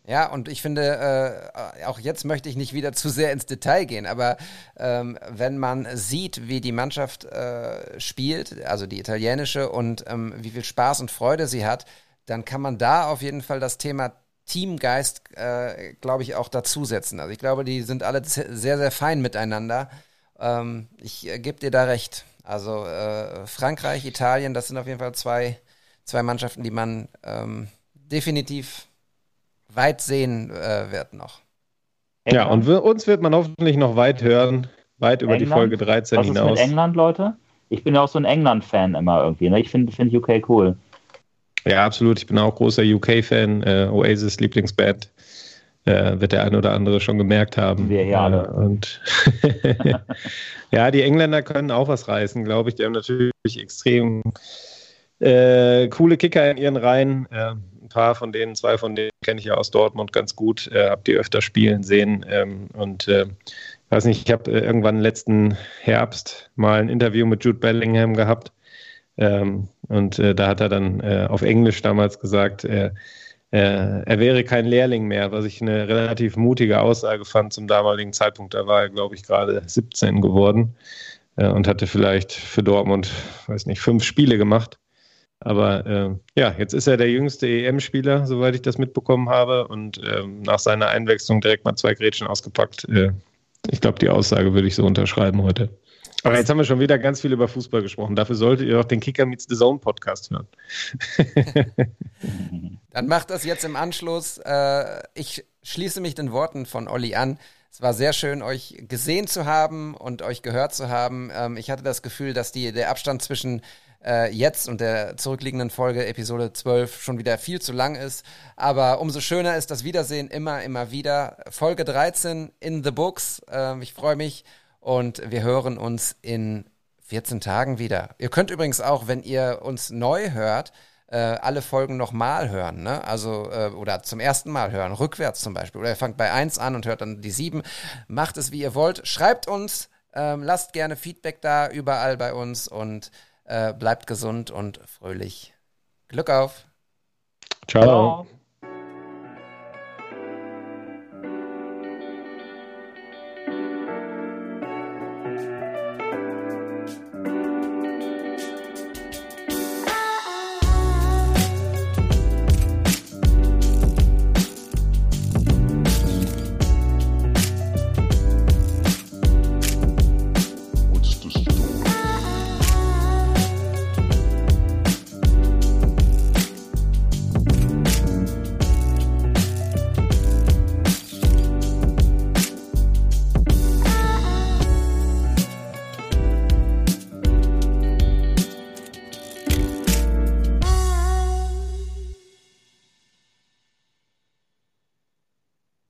Ja, und ich finde, äh, auch jetzt möchte ich nicht wieder zu sehr ins Detail gehen, aber ähm, wenn man sieht, wie die Mannschaft äh, spielt, also die italienische, und ähm, wie viel Spaß und Freude sie hat, dann kann man da auf jeden Fall das Thema Teamgeist, äh, glaube ich, auch dazusetzen. Also ich glaube, die sind alle sehr, sehr fein miteinander. Ähm, ich äh, gebe dir da recht. Also äh, Frankreich, Italien, das sind auf jeden Fall zwei, zwei Mannschaften, die man ähm, definitiv weit sehen äh, wird noch. Ja, und wir, uns wird man hoffentlich noch weit hören, weit über England? die Folge 13 Was hinaus. Was ist mit England, Leute? Ich bin ja auch so ein England-Fan immer irgendwie. Ne? Ich finde find UK cool. Ja, absolut. Ich bin auch großer UK-Fan. Äh, Oasis Lieblingsband. Äh, wird der eine oder andere schon gemerkt haben. Wir ja alle. und ja, die Engländer können auch was reißen, glaube ich. Die haben natürlich extrem äh, coole Kicker in ihren Reihen. Äh, ein paar von denen, zwei von denen kenne ich ja aus Dortmund ganz gut, äh, habe die öfter spielen sehen. Ähm, und äh, weiß nicht, ich habe äh, irgendwann letzten Herbst mal ein Interview mit Jude Bellingham gehabt. Ähm, und äh, da hat er dann äh, auf Englisch damals gesagt, äh, äh, er wäre kein Lehrling mehr, was ich eine relativ mutige Aussage fand zum damaligen Zeitpunkt. Da war er, glaube ich, gerade 17 geworden und hatte vielleicht für Dortmund, weiß nicht, fünf Spiele gemacht. Aber äh, ja, jetzt ist er der jüngste EM-Spieler, soweit ich das mitbekommen habe, und ähm, nach seiner Einwechslung direkt mal zwei Grätschen ausgepackt. Äh, ich glaube, die Aussage würde ich so unterschreiben heute. Aber jetzt haben wir schon wieder ganz viel über Fußball gesprochen. Dafür solltet ihr auch den Kicker Meets the Zone Podcast hören. Dann macht das jetzt im Anschluss. Äh, ich schließe mich den Worten von Olli an. Es war sehr schön, euch gesehen zu haben und euch gehört zu haben. Ähm, ich hatte das Gefühl, dass die, der Abstand zwischen äh, jetzt und der zurückliegenden Folge, Episode 12, schon wieder viel zu lang ist. Aber umso schöner ist das Wiedersehen immer, immer wieder. Folge 13 in the books. Äh, ich freue mich und wir hören uns in 14 Tagen wieder. Ihr könnt übrigens auch, wenn ihr uns neu hört, äh, alle Folgen nochmal hören, ne? Also, äh, oder zum ersten Mal hören, rückwärts zum Beispiel. Oder ihr fangt bei 1 an und hört dann die 7. Macht es, wie ihr wollt. Schreibt uns, ähm, lasst gerne Feedback da, überall bei uns und äh, bleibt gesund und fröhlich. Glück auf. Ciao. Ciao.